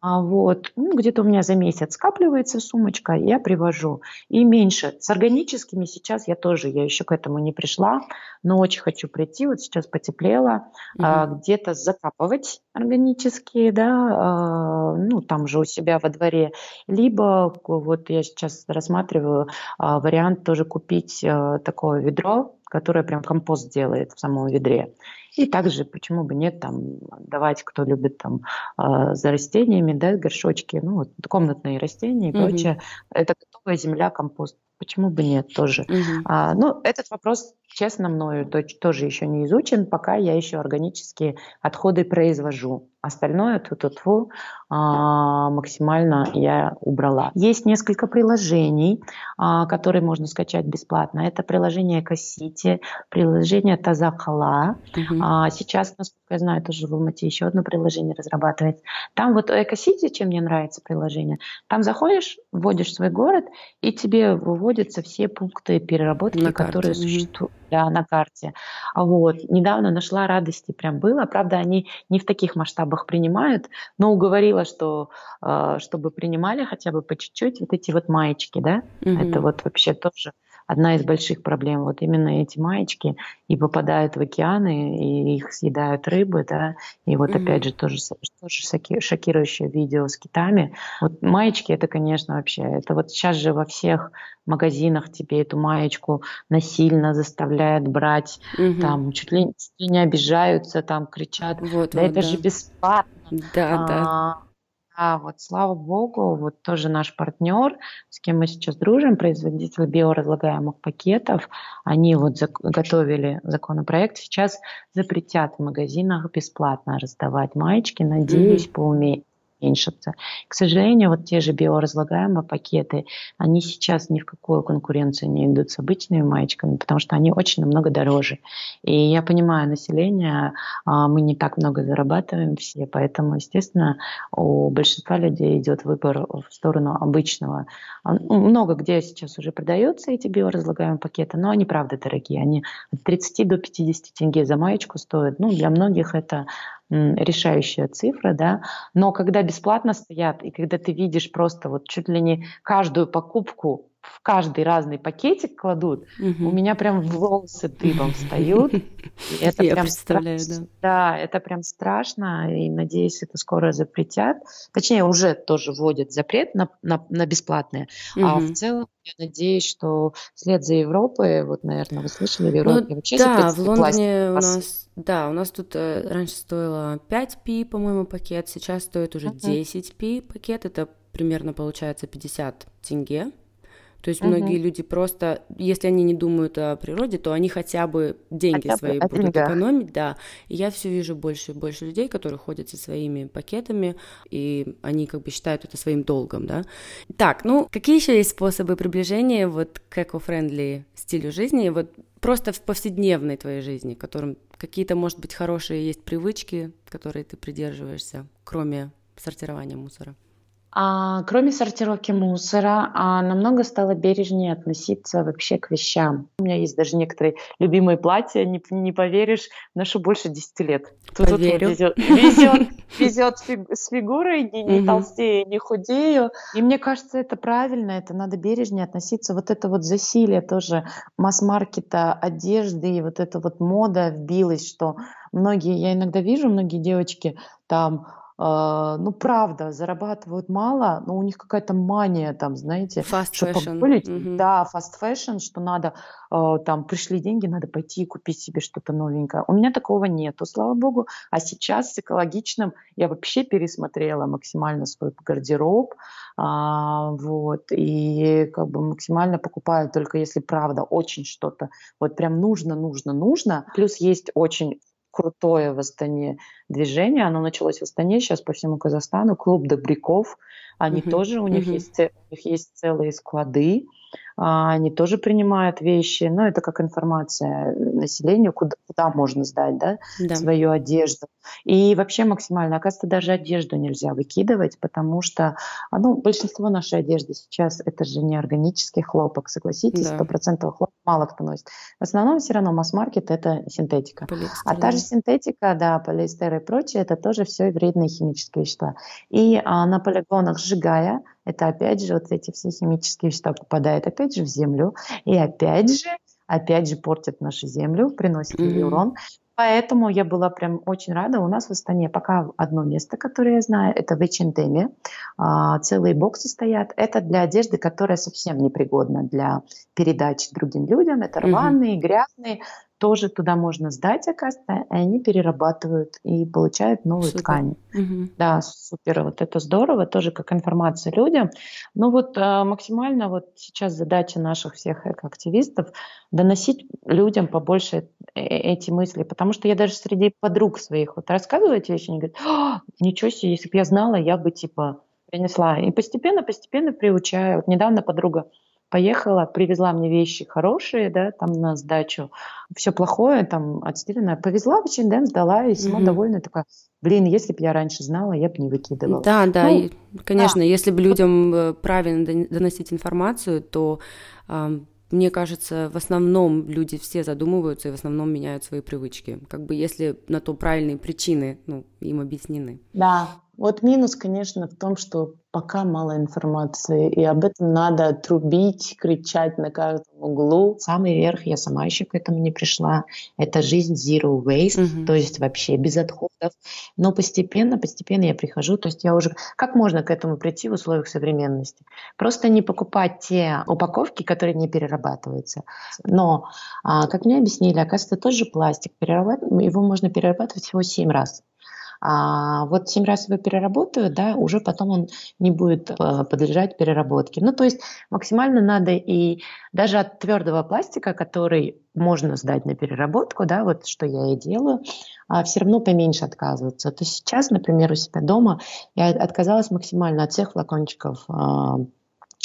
А вот, ну, где-то у меня за месяц скапливается сумочка, я привожу. И меньше. С органическими сейчас я тоже, я еще к этому не пришла, но очень хочу прийти. Вот сейчас потеплело, угу. а, где-то закапывать органические, да, а, ну, там же у себя во дворе. Либо вот я сейчас рассматриваю а, вариант тоже купить а, такое ведро, которое прям компост делает в самом ведре. И также, почему бы нет, там, давать, кто любит там э, за растениями, да, горшочки, ну, вот, комнатные растения и угу. прочее. Это готовая земля, компост. Почему бы нет тоже? Угу. А, ну, этот вопрос, честно, мною тоже еще не изучен, пока я еще органические отходы произвожу. Остальное тут тьфу а, максимально я убрала. Есть несколько приложений, а, которые можно скачать бесплатно. Это приложение Кассити, приложение Тазахала. Угу. А, сейчас, насколько я знаю, тоже в Алмате еще одно приложение разрабатывается. Там вот Экосити, чем мне нравится приложение, там заходишь, вводишь свой город, и тебе выводятся все пункты переработки, на которые карте. существуют да, на карте. Вот. Недавно нашла радости, прям было. Правда, они не в таких масштабах принимают, но уговорила, что э, чтобы принимали хотя бы по чуть-чуть вот эти вот маечки, да, угу. это вот вообще тоже одна из больших проблем. Вот именно эти маечки и попадают в океаны, и их съедают рыбы, да, и вот mm-hmm. опять же тоже, тоже шокирующее видео с китами. Вот маечки это, конечно, вообще, это вот сейчас же во всех магазинах тебе эту маечку насильно заставляют брать, mm-hmm. там чуть ли, чуть ли не обижаются, там кричат, вот, да вот, это да. же бесплатно. Да, а, да. Да, вот слава богу, вот тоже наш партнер, с кем мы сейчас дружим, производитель биоразлагаемых пакетов, они вот готовили законопроект, сейчас запретят в магазинах бесплатно раздавать маечки, надеюсь, mm-hmm. по уме уменьшится. К сожалению, вот те же биоразлагаемые пакеты, они сейчас ни в какую конкуренцию не идут с обычными маечками, потому что они очень намного дороже. И я понимаю население, а, мы не так много зарабатываем все, поэтому, естественно, у большинства людей идет выбор в сторону обычного. А, ну, много где сейчас уже продаются эти биоразлагаемые пакеты, но они правда дорогие. Они от 30 до 50 тенге за маечку стоят. Ну, для многих это решающая цифра, да, но когда бесплатно стоят, и когда ты видишь просто вот чуть ли не каждую покупку в каждый разный пакетик кладут, угу. у меня прям волосы дыбом встают. Это Я прям представляю, страшно. да. Да, это прям страшно, и надеюсь, это скоро запретят. Точнее, уже тоже вводят запрет на, на, на бесплатные. Угу. А в целом, я надеюсь, что вслед за Европой, вот, наверное, вы слышали, в ну Европе ну, вообще Да, в Лондоне у нас, да, у нас тут э, раньше стоило 5 пи, по-моему, пакет, сейчас стоит уже uh-huh. 10 пи пакет, это примерно получается 50 тенге. То есть угу. многие люди просто, если они не думают о природе, то они хотя бы деньги хотя свои будут деньгах. экономить, да. И я все вижу больше и больше людей, которые ходят со своими пакетами, и они как бы считают это своим долгом, да. Так, ну какие еще есть способы приближения вот к эко-френдли стилю жизни, вот просто в повседневной твоей жизни, которым какие-то, может быть, хорошие есть привычки, которые ты придерживаешься, кроме сортирования мусора? А, кроме сортировки мусора, а, намного стало бережнее относиться вообще к вещам. У меня есть даже некоторые любимые платья, не, не поверишь, ношу больше 10 лет. Тут Поверю. Везет, везет, везет фиг, с фигурой, не, не угу. толстею, не худею. И мне кажется, это правильно, это надо бережнее относиться. Вот это вот засилие тоже масс-маркета одежды и вот эта вот мода вбилась, что многие, я иногда вижу, многие девочки там ну, правда, зарабатывают мало, но у них какая-то мания там, знаете, fast что fashion. mm-hmm. да, fast fashion, что надо, э, там, пришли деньги, надо пойти и купить себе что-то новенькое. У меня такого нету, слава богу. А сейчас с экологичным я вообще пересмотрела максимально свой гардероб, а, вот, и как бы максимально покупаю только если правда очень что-то вот прям нужно, нужно, нужно. Плюс есть очень крутое в Астане движение. Оно началось в Астане, сейчас по всему Казахстану. Клуб добряков. Они uh-huh. тоже, у них, uh-huh. есть, у них есть целые склады. А, они тоже принимают вещи, но это как информация населению, куда, куда можно сдать да, да. свою одежду. И вообще максимально, оказывается, даже одежду нельзя выкидывать, потому что а, ну, большинство нашей одежды сейчас это же не органический хлопок, согласитесь, стопроцентного да. хлопка мало кто носит. В основном все равно масс-маркет это синтетика. Полиэстер, а та же синтетика, да, полиэстер и прочее, это тоже все вредные химические вещества. И а, на полигонах сжигая, это опять же вот эти все химические вещества попадают опять же в землю, и опять же, опять же портят нашу землю, приносят mm-hmm. урон. Поэтому я была прям очень рада. У нас в Астане пока одно место, которое я знаю, это в H&M. А, целые боксы стоят. Это для одежды, которая совсем непригодна для передачи другим людям. Это рваные, mm-hmm. грязные тоже туда можно сдать, оказывается, и они перерабатывают и получают новую супер. ткань. Угу. Да, супер, вот это здорово, тоже как информация людям. Ну вот э, максимально вот сейчас задача наших всех экоактивистов доносить людям побольше э, эти мысли, потому что я даже среди подруг своих вот рассказываю эти вещи, они говорят, «А, ничего себе, если бы я знала, я бы типа принесла. И постепенно-постепенно приучаю. Вот недавно подруга поехала, привезла мне вещи хорошие, да, там на сдачу, все плохое, там отстиренное, повезла в H&M, сдала, и сама mm-hmm. довольная такая, блин, если бы я раньше знала, я бы не выкидывала. Да, да, ну, и, конечно, да. если бы людям э, правильно доносить информацию, то мне кажется, в основном люди все задумываются и в основном меняют свои привычки. Как бы если на то правильные причины ну, им объяснены. Да, вот минус, конечно, в том, что пока мало информации, и об этом надо трубить, кричать на каждом углу. Самый верх, я сама еще к этому не пришла, это жизнь zero waste, угу. то есть вообще без отходов. Но постепенно, постепенно я прихожу, то есть я уже... Как можно к этому прийти в условиях современности? Просто не покупать те упаковки, которые не перерабатываются. Но, а, как мне объяснили, оказывается, тот же пластик, его можно перерабатывать всего 7 раз. А вот семь раз его переработают, да, уже потом он не будет э, подлежать переработке. Ну, то есть максимально надо и даже от твердого пластика, который можно сдать на переработку, да, вот что я и делаю, а все равно поменьше отказываться. То есть сейчас, например, у себя дома я отказалась максимально от всех флакончиков э,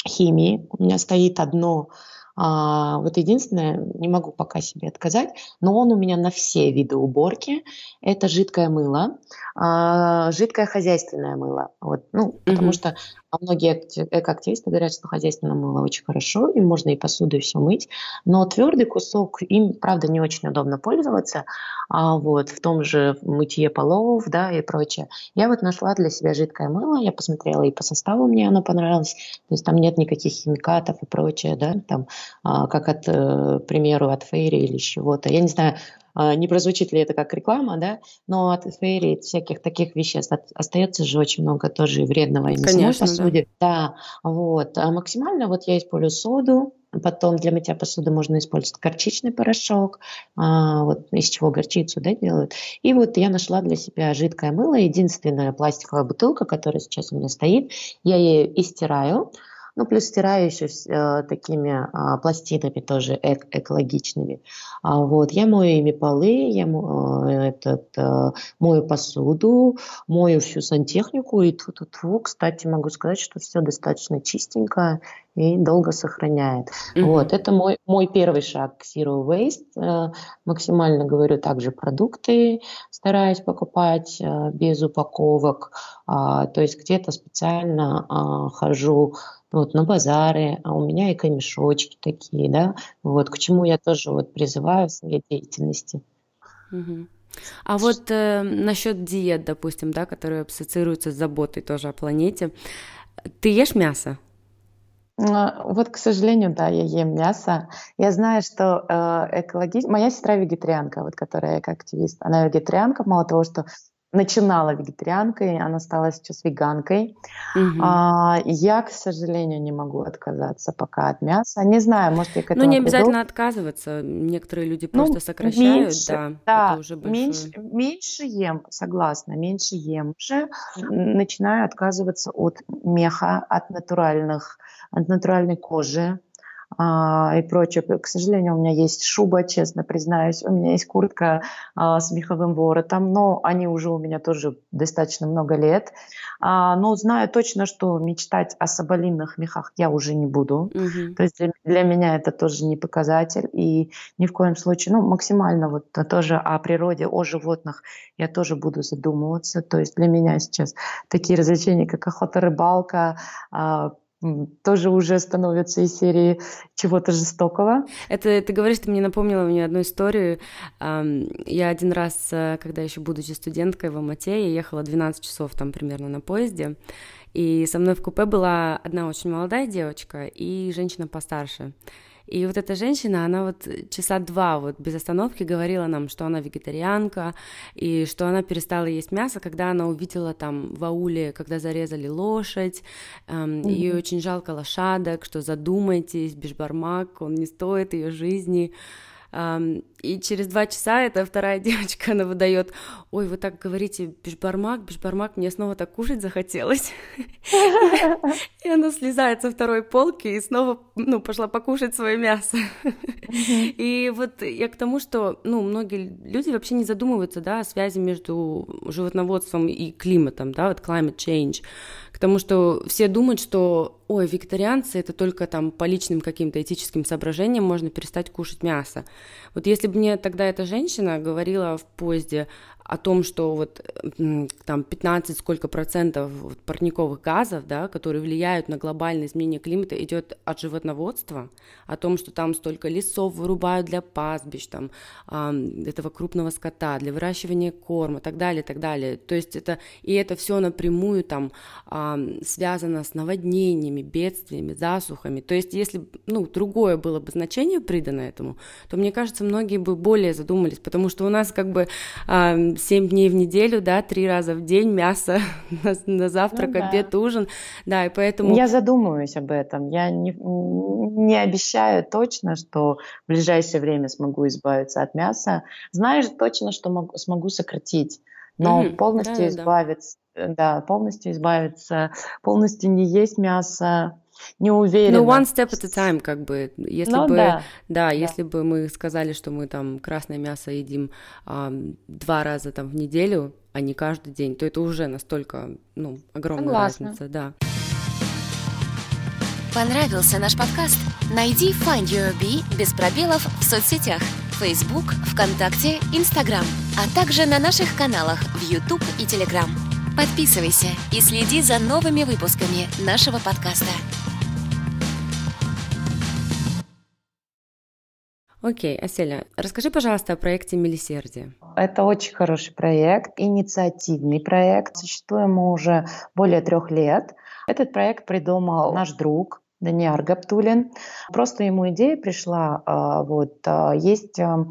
химии. У меня стоит одно а, вот единственное, не могу пока себе отказать, но он у меня на все виды уборки. Это жидкое мыло, а, жидкое хозяйственное мыло. Вот, ну, mm-hmm. потому что многие экоактивисты говорят, что хозяйственное мыло очень хорошо, им можно и посуду, и все мыть, но твердый кусок, им, правда, не очень удобно пользоваться, а вот в том же мытье полов, да, и прочее. Я вот нашла для себя жидкое мыло, я посмотрела и по составу мне оно понравилось, то есть там нет никаких химикатов и прочее, да, там а, как, от, э, к примеру, от Фейри или чего-то. Я не знаю, а, не прозвучит ли это как реклама, да, но от Фейри всяких таких веществ остается же очень много тоже вредного и Конечно, посуде. Да. да, вот. А максимально вот я использую соду, Потом для мытья посуды можно использовать горчичный порошок, а, вот из чего горчицу да, делают. И вот я нашла для себя жидкое мыло, единственная пластиковая бутылка, которая сейчас у меня стоит. Я ее и стираю, Ну, плюс стираю еще э, такими э, пластинами тоже эк экологичными. А, вот, я мою ими полы, я э, этот, э, мою посуду, мою всю сантехнику. И тут, тут, кстати, могу сказать, что все достаточно чистенько и долго сохраняет. Mm-hmm. Вот, это мой, мой первый шаг к Zero Waste. Э, максимально говорю также продукты, стараюсь покупать э, без упаковок. А, то есть где-то специально а, хожу вот, на базары, а у меня эко-мешочки такие, да, вот, к чему я тоже вот призываю в своей деятельности. Угу. А вот э, насчет диет, допустим, да, которые ассоциируются с заботой тоже о планете, ты ешь мясо? А, вот, к сожалению, да, я ем мясо. Я знаю, что э, экологично... Моя сестра вегетарианка, вот, которая как активист. Она вегетарианка, мало того, что начинала вегетарианкой, она стала сейчас веганкой. Угу. А, я, к сожалению, не могу отказаться пока от мяса. Не знаю, может, я к этому Ну, не обязательно приду. отказываться. Некоторые люди ну, просто ну, сокращают. Меньше, да, да уже большое... меньше, меньше ем, согласна, меньше ем. Уже начинаю отказываться от меха, от натуральных, от натуральной кожи и прочее. К сожалению, у меня есть шуба, честно признаюсь, у меня есть куртка а, с меховым воротом, но они уже у меня тоже достаточно много лет. А, но знаю точно, что мечтать о соболиных мехах я уже не буду. Угу. То есть для, для меня это тоже не показатель. И ни в коем случае, ну, максимально вот тоже о природе, о животных я тоже буду задумываться. То есть для меня сейчас такие развлечения, как охота, рыбалка, а, тоже уже становятся из серии чего-то жестокого. Это ты говоришь, ты мне напомнила мне одну историю. Я один раз, э, когда еще будучи студенткой в Алмате, я ехала 12 часов там примерно на поезде, и со мной в купе была одна очень молодая девочка и женщина постарше. И вот эта женщина, она вот часа два вот без остановки говорила нам, что она вегетарианка, и что она перестала есть мясо, когда она увидела там в ауле, когда зарезали лошадь, эм, mm-hmm. ей очень жалко лошадок, что задумайтесь, бешбармак, он не стоит ее жизни. И через два часа эта вторая девочка, она выдает, ой, вы так говорите, бешбармак, бешбармак, мне снова так кушать захотелось. И она слезает со второй полки и снова, ну, пошла покушать свое мясо. И вот я к тому, что, ну, многие люди вообще не задумываются, да, о связи между животноводством и климатом, да, вот climate change, к тому, что все думают, что, ой, вегетарианцы это только там по личным каким-то этическим соображениям можно перестать кушать мясо. Вот если бы мне тогда эта женщина говорила в поезде о том, что вот там 15 сколько процентов парниковых газов, да, которые влияют на глобальное изменение климата, идет от животноводства, о том, что там столько лесов вырубают для пастбищ, там, этого крупного скота, для выращивания корма, так далее, так далее. То есть это, и это все напрямую там связано с наводнениями, бедствиями, засухами. То есть если, ну, другое было бы значение придано этому, то, мне кажется, многие бы более задумались, потому что у нас как бы э, 7 дней в неделю, да, три раза в день мясо на, на завтрак, ну, да. обед, ужин, да, и поэтому... Я задумываюсь об этом, я не, не обещаю точно, что в ближайшее время смогу избавиться от мяса, знаю точно, что могу, смогу сократить, но mm-hmm. полностью да, избавиться, да. да, полностью избавиться, полностью не есть мясо, не уверена. Ну, one step at a time, как бы. Если ну, бы, да. да, если бы мы сказали, что мы там красное мясо едим а, два раза там в неделю, а не каждый день, то это уже настолько, ну, огромная Согласна. разница, да. Понравился наш подкаст? Найди Find Your Bee без пробелов в соцсетях Facebook, ВКонтакте, Instagram, а также на наших каналах в YouTube и Telegram. Подписывайся и следи за новыми выпусками нашего подкаста. Окей, Аселя, расскажи, пожалуйста, о проекте «Милосердие». Это очень хороший проект, инициативный проект. Существуем мы уже более трех лет. Этот проект придумал наш друг Даниар Гаптулин. Просто ему идея пришла, а, вот, а, есть а,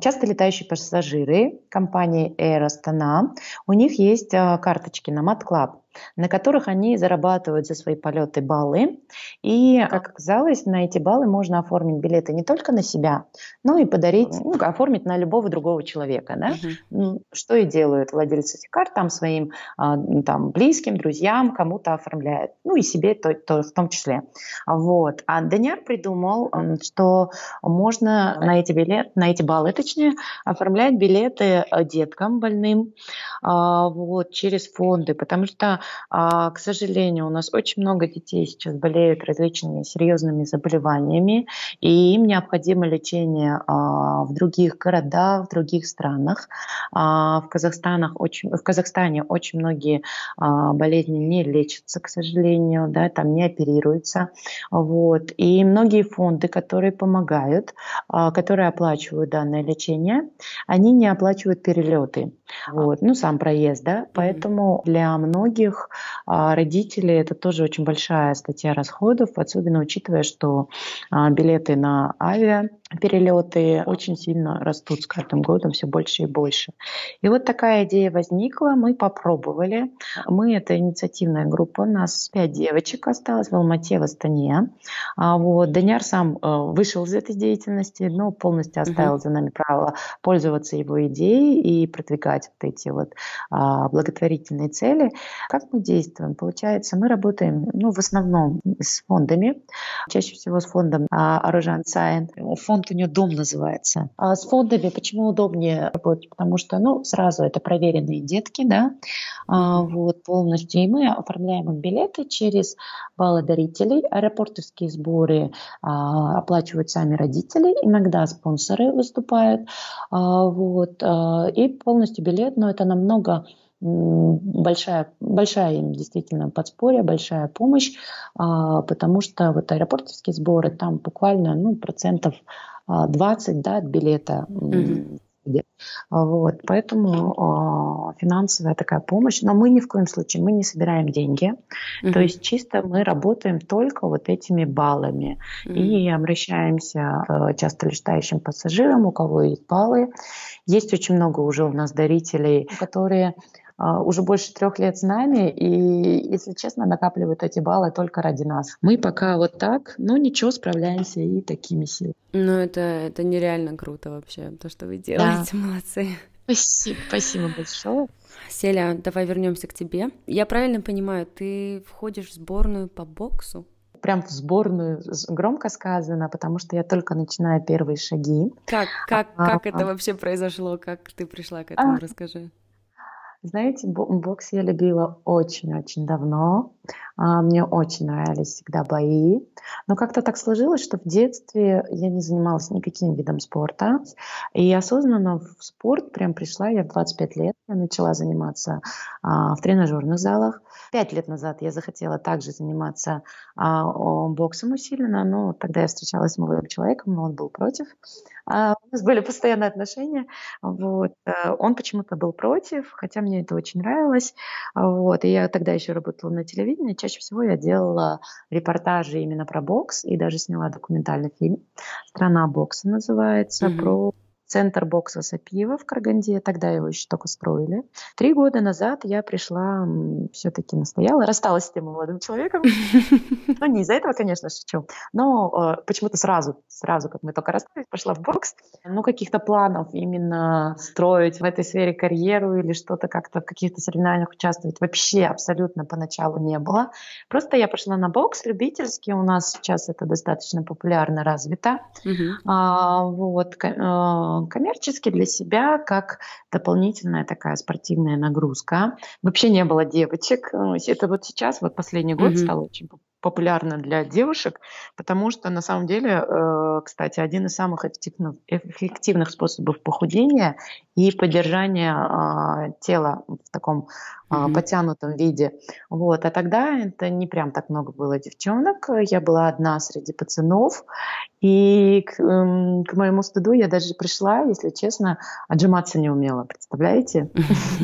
часто летающие пассажиры компании Air Astana, у них есть карточки на Mat Club. На которых они зарабатывают за свои полеты баллы. И, как оказалось, на эти баллы можно оформить билеты не только на себя, но и подарить, ну, оформить на любого другого человека. Да? Uh-huh. Что и делают владельцы этих карт, там своим а, там, близким, друзьям, кому-то оформляют. Ну и себе то, то в том числе. Вот. А Даняр придумал, что можно на эти, билет, на эти баллы, точнее, оформлять билеты э, деткам больным а, вот, через фонды, потому что, к сожалению, у нас очень много детей сейчас болеют различными серьезными заболеваниями, и им необходимо лечение а, в других городах, в других странах. В, Казахстанах очень, в Казахстане очень многие болезни не лечатся, к сожалению, да, там не оперируются. Вот. И многие фонды, которые помогают, которые оплачивают данное лечение, они не оплачивают перелеты. Вот. Ну, сам проезд, да. Поэтому для многих а, родителей это тоже очень большая статья расходов, особенно учитывая, что а, билеты на авиа перелеты очень сильно растут с каждым годом все больше и больше. И вот такая идея возникла, мы попробовали. Мы, это инициативная группа, у нас пять девочек осталось в Алмате, в Астане. А вот Даняр сам э, вышел из этой деятельности, но полностью оставил uh-huh. за нами право пользоваться его идеей и продвигать вот эти вот а, благотворительные цели. Как мы действуем? Получается, мы работаем ну, в основном с фондами, чаще всего с фондом а, Оружан Сайн. Фонд фонд у нее «Дом» называется. А с фондами почему удобнее работать? Потому что, ну, сразу это проверенные детки, да, а, вот полностью. И мы оформляем им билеты через баллы дарителей. Аэропортовские сборы а, оплачивают сами родители. Иногда спонсоры выступают. А, вот. А, и полностью билет, но это намного большая, большая им действительно подспорье, большая помощь, а, потому что вот аэропортовские сборы там буквально ну, процентов 20 а, да, от билета. Mm-hmm. Вот, поэтому э, финансовая такая помощь, но мы ни в коем случае мы не собираем деньги, mm-hmm. то есть чисто мы работаем только вот этими баллами mm-hmm. и обращаемся к часто летающим пассажирам, у кого есть баллы. Есть очень много уже у нас дарителей, которые уже больше трех лет с нами, и, если честно, накапливают эти баллы только ради нас. Мы пока вот так, но ничего, справляемся и такими силами. Ну, это, это нереально круто вообще, то, что вы делаете, да. молодцы. Спасибо, спасибо большое. Селя, давай вернемся к тебе. Я правильно понимаю, ты входишь в сборную по боксу? прям в сборную громко сказано, потому что я только начинаю первые шаги. Как, как, а, как это вообще произошло? Как ты пришла к этому? А, Расскажи. Знаете, бокс я любила очень-очень давно. А, мне очень нравились всегда бои. Но как-то так сложилось, что в детстве я не занималась никаким видом спорта. И осознанно в спорт прям пришла я в 25 лет. Я начала заниматься а, в тренажерных залах. Пять лет назад я захотела также заниматься а, боксом усиленно, но тогда я встречалась с молодым человеком, но он был против. А, у нас были постоянные отношения. Вот. Э, он почему-то был против, хотя мне это очень нравилось. Вот. И я тогда еще работала на телевидении. Всего я делала репортажи именно про бокс и даже сняла документальный фильм. «Страна бокса» называется, mm-hmm. про центр бокса Сапиева в Караганде, тогда его еще только строили. Три года назад я пришла, все-таки настояла, рассталась с тем молодым человеком. Ну, не из-за этого, конечно, шучу, но э, почему-то сразу, сразу, как мы только расстались, пошла в бокс. Ну, каких-то планов именно строить в этой сфере карьеру или что-то как-то в каких-то соревнованиях участвовать вообще абсолютно поначалу не было. Просто я пошла на бокс любительский, у нас сейчас это достаточно популярно развито. А, вот, э, коммерчески для себя как дополнительная такая спортивная нагрузка. Вообще не было девочек. Это вот сейчас, вот последний год mm-hmm. стало очень популярно для девушек, потому что на самом деле, э, кстати, один из самых эффективных, эффективных способов похудения и поддержания а, тела в таком mm-hmm. подтянутом виде. Вот. А тогда это не прям так много было девчонок. Я была одна среди пацанов. И к, эм, к моему стыду я даже пришла, если честно, отжиматься не умела, представляете?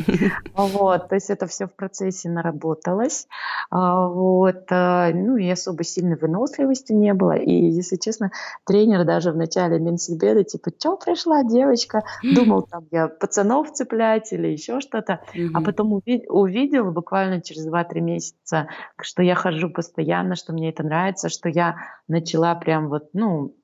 Вот, то есть это все в процессе наработалось. А, вот, а, ну и особо сильной выносливости не было. И, если честно, тренер даже в начале Минсельбеда, типа, что пришла девочка? Думал, там я пацанов цеплять или еще что-то. А потом увидел, увидел буквально через 2-3 месяца, что я хожу постоянно, что мне это нравится, что я начала прям вот, ну,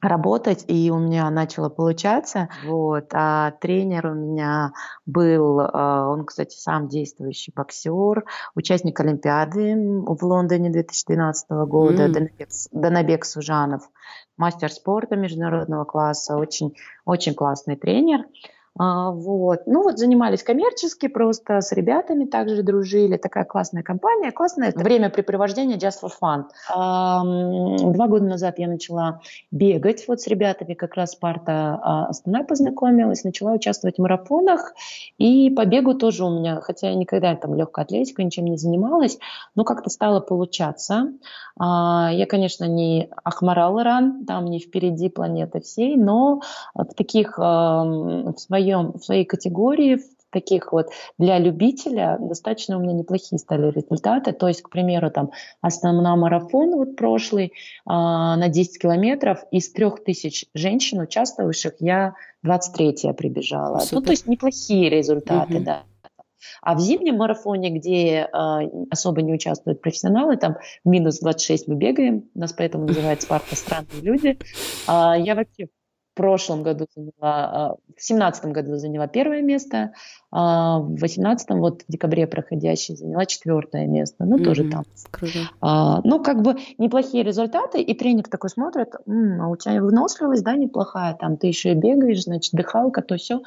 работать, и у меня начало получаться. Вот. А тренер у меня был, а, он, кстати, сам действующий боксер, участник Олимпиады в Лондоне 2012 года, mm. Данабек, Данабек Сужанов, мастер спорта международного класса, очень, очень классный тренер. А, вот. Ну вот занимались коммерчески, просто с ребятами также дружили. Такая классная компания, классное времяпрепровождение just for fun. Два года назад я начала бегать вот с ребятами, как раз Спарта а, Астана познакомилась, начала участвовать в марафонах. И по бегу тоже у меня, хотя я никогда там легкой атлетикой ничем не занималась, но как-то стало получаться. А, я, конечно, не Ахмарал Иран, там не впереди планеты всей, но в таких в своих своем, в своей категории, в таких вот для любителя достаточно у меня неплохие стали результаты. То есть, к примеру, там основной марафон вот прошлый а, на 10 километров из трех тысяч женщин, участвовавших, я 23-я прибежала. Супер. Ну, то есть неплохие результаты, угу. да. А в зимнем марафоне, где э, особо не участвуют профессионалы, там минус 26 мы бегаем, нас поэтому называют Спарта странные люди, э, я вообще в прошлом году заняла, а, в семнадцатом году заняла первое место, а в восемнадцатом, вот в декабре проходящий, заняла четвертое место, ну, mm-hmm. тоже там. Круто. А, ну, как бы неплохие результаты, и тренер такой смотрит, м-м, а у тебя выносливость, да, неплохая, там, ты еще и бегаешь, значит, дыхалка, то все.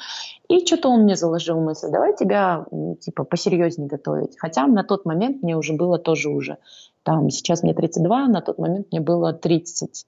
И что-то он мне заложил мысль, давай тебя, типа, посерьезнее готовить. Хотя на тот момент мне уже было тоже уже, там, сейчас мне 32, на тот момент мне было 30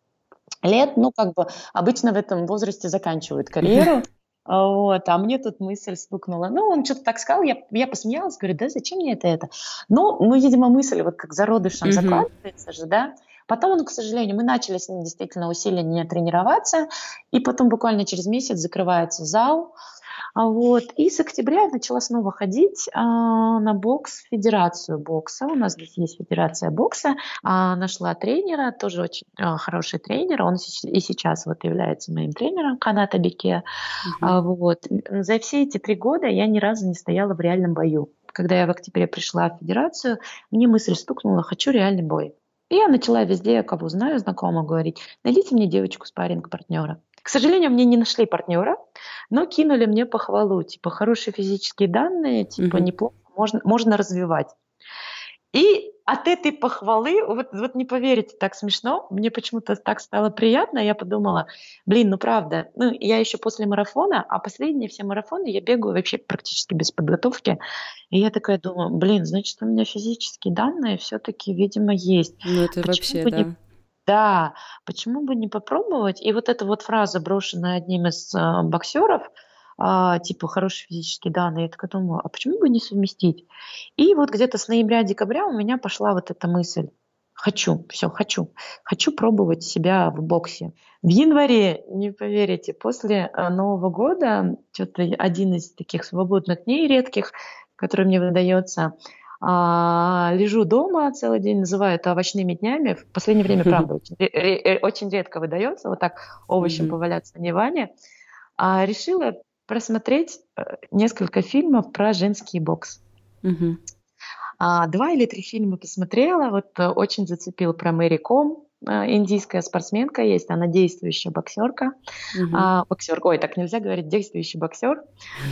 лет, ну, как бы обычно в этом возрасте заканчивают карьеру. Вот, а мне тут мысль стукнула. Ну, он что-то так сказал, я, я посмеялась, говорю, да зачем мне это это? Ну, ну, видимо, мысль вот как зародышем mm-hmm. закладывается же, да. Потом он, к сожалению, мы начали с ним действительно усиленно тренироваться, и потом буквально через месяц закрывается зал, а вот. И с октября я начала снова ходить а, на бокс, федерацию бокса. У нас здесь есть федерация бокса. А, нашла тренера, тоже очень а, хороший тренер. Он и сейчас вот является моим тренером, Каната Бике. Угу. А, вот. За все эти три года я ни разу не стояла в реальном бою. Когда я в октябре пришла в федерацию, мне мысль стукнула, хочу реальный бой. И я начала везде, кого знаю, знакомых говорить, найдите мне девочку спарринг партнера. К сожалению, мне не нашли партнера, но кинули мне похвалу, типа хорошие физические данные, типа mm-hmm. неплохо, можно, можно развивать. И от этой похвалы, вот, вот не поверите, так смешно, мне почему-то так стало приятно, я подумала, блин, ну правда, ну я еще после марафона, а последние все марафоны я бегаю вообще практически без подготовки, и я такая думаю, блин, значит у меня физические данные все-таки, видимо, есть. Ну это почему вообще, да. Не да, почему бы не попробовать? И вот эта вот фраза, брошенная одним из э, боксеров, а, типа хорошие физические данные, я такая думаю, а почему бы не совместить? И вот где-то с ноября-декабря у меня пошла вот эта мысль. Хочу, все, хочу. Хочу пробовать себя в боксе. В январе, не поверите, после э, Нового года, что-то один из таких свободных дней редких, который мне выдается, а, лежу дома целый день, называю это овощными днями. В последнее время, правда, очень, очень редко выдается вот так овощем поваляться на диване. А, решила просмотреть э, несколько фильмов про женский бокс. А, два или три фильма посмотрела, вот э, очень зацепил про Мэри Ком, индийская спортсменка есть, она действующая боксерка. Угу. А, боксер, ой, так нельзя говорить, действующий боксер.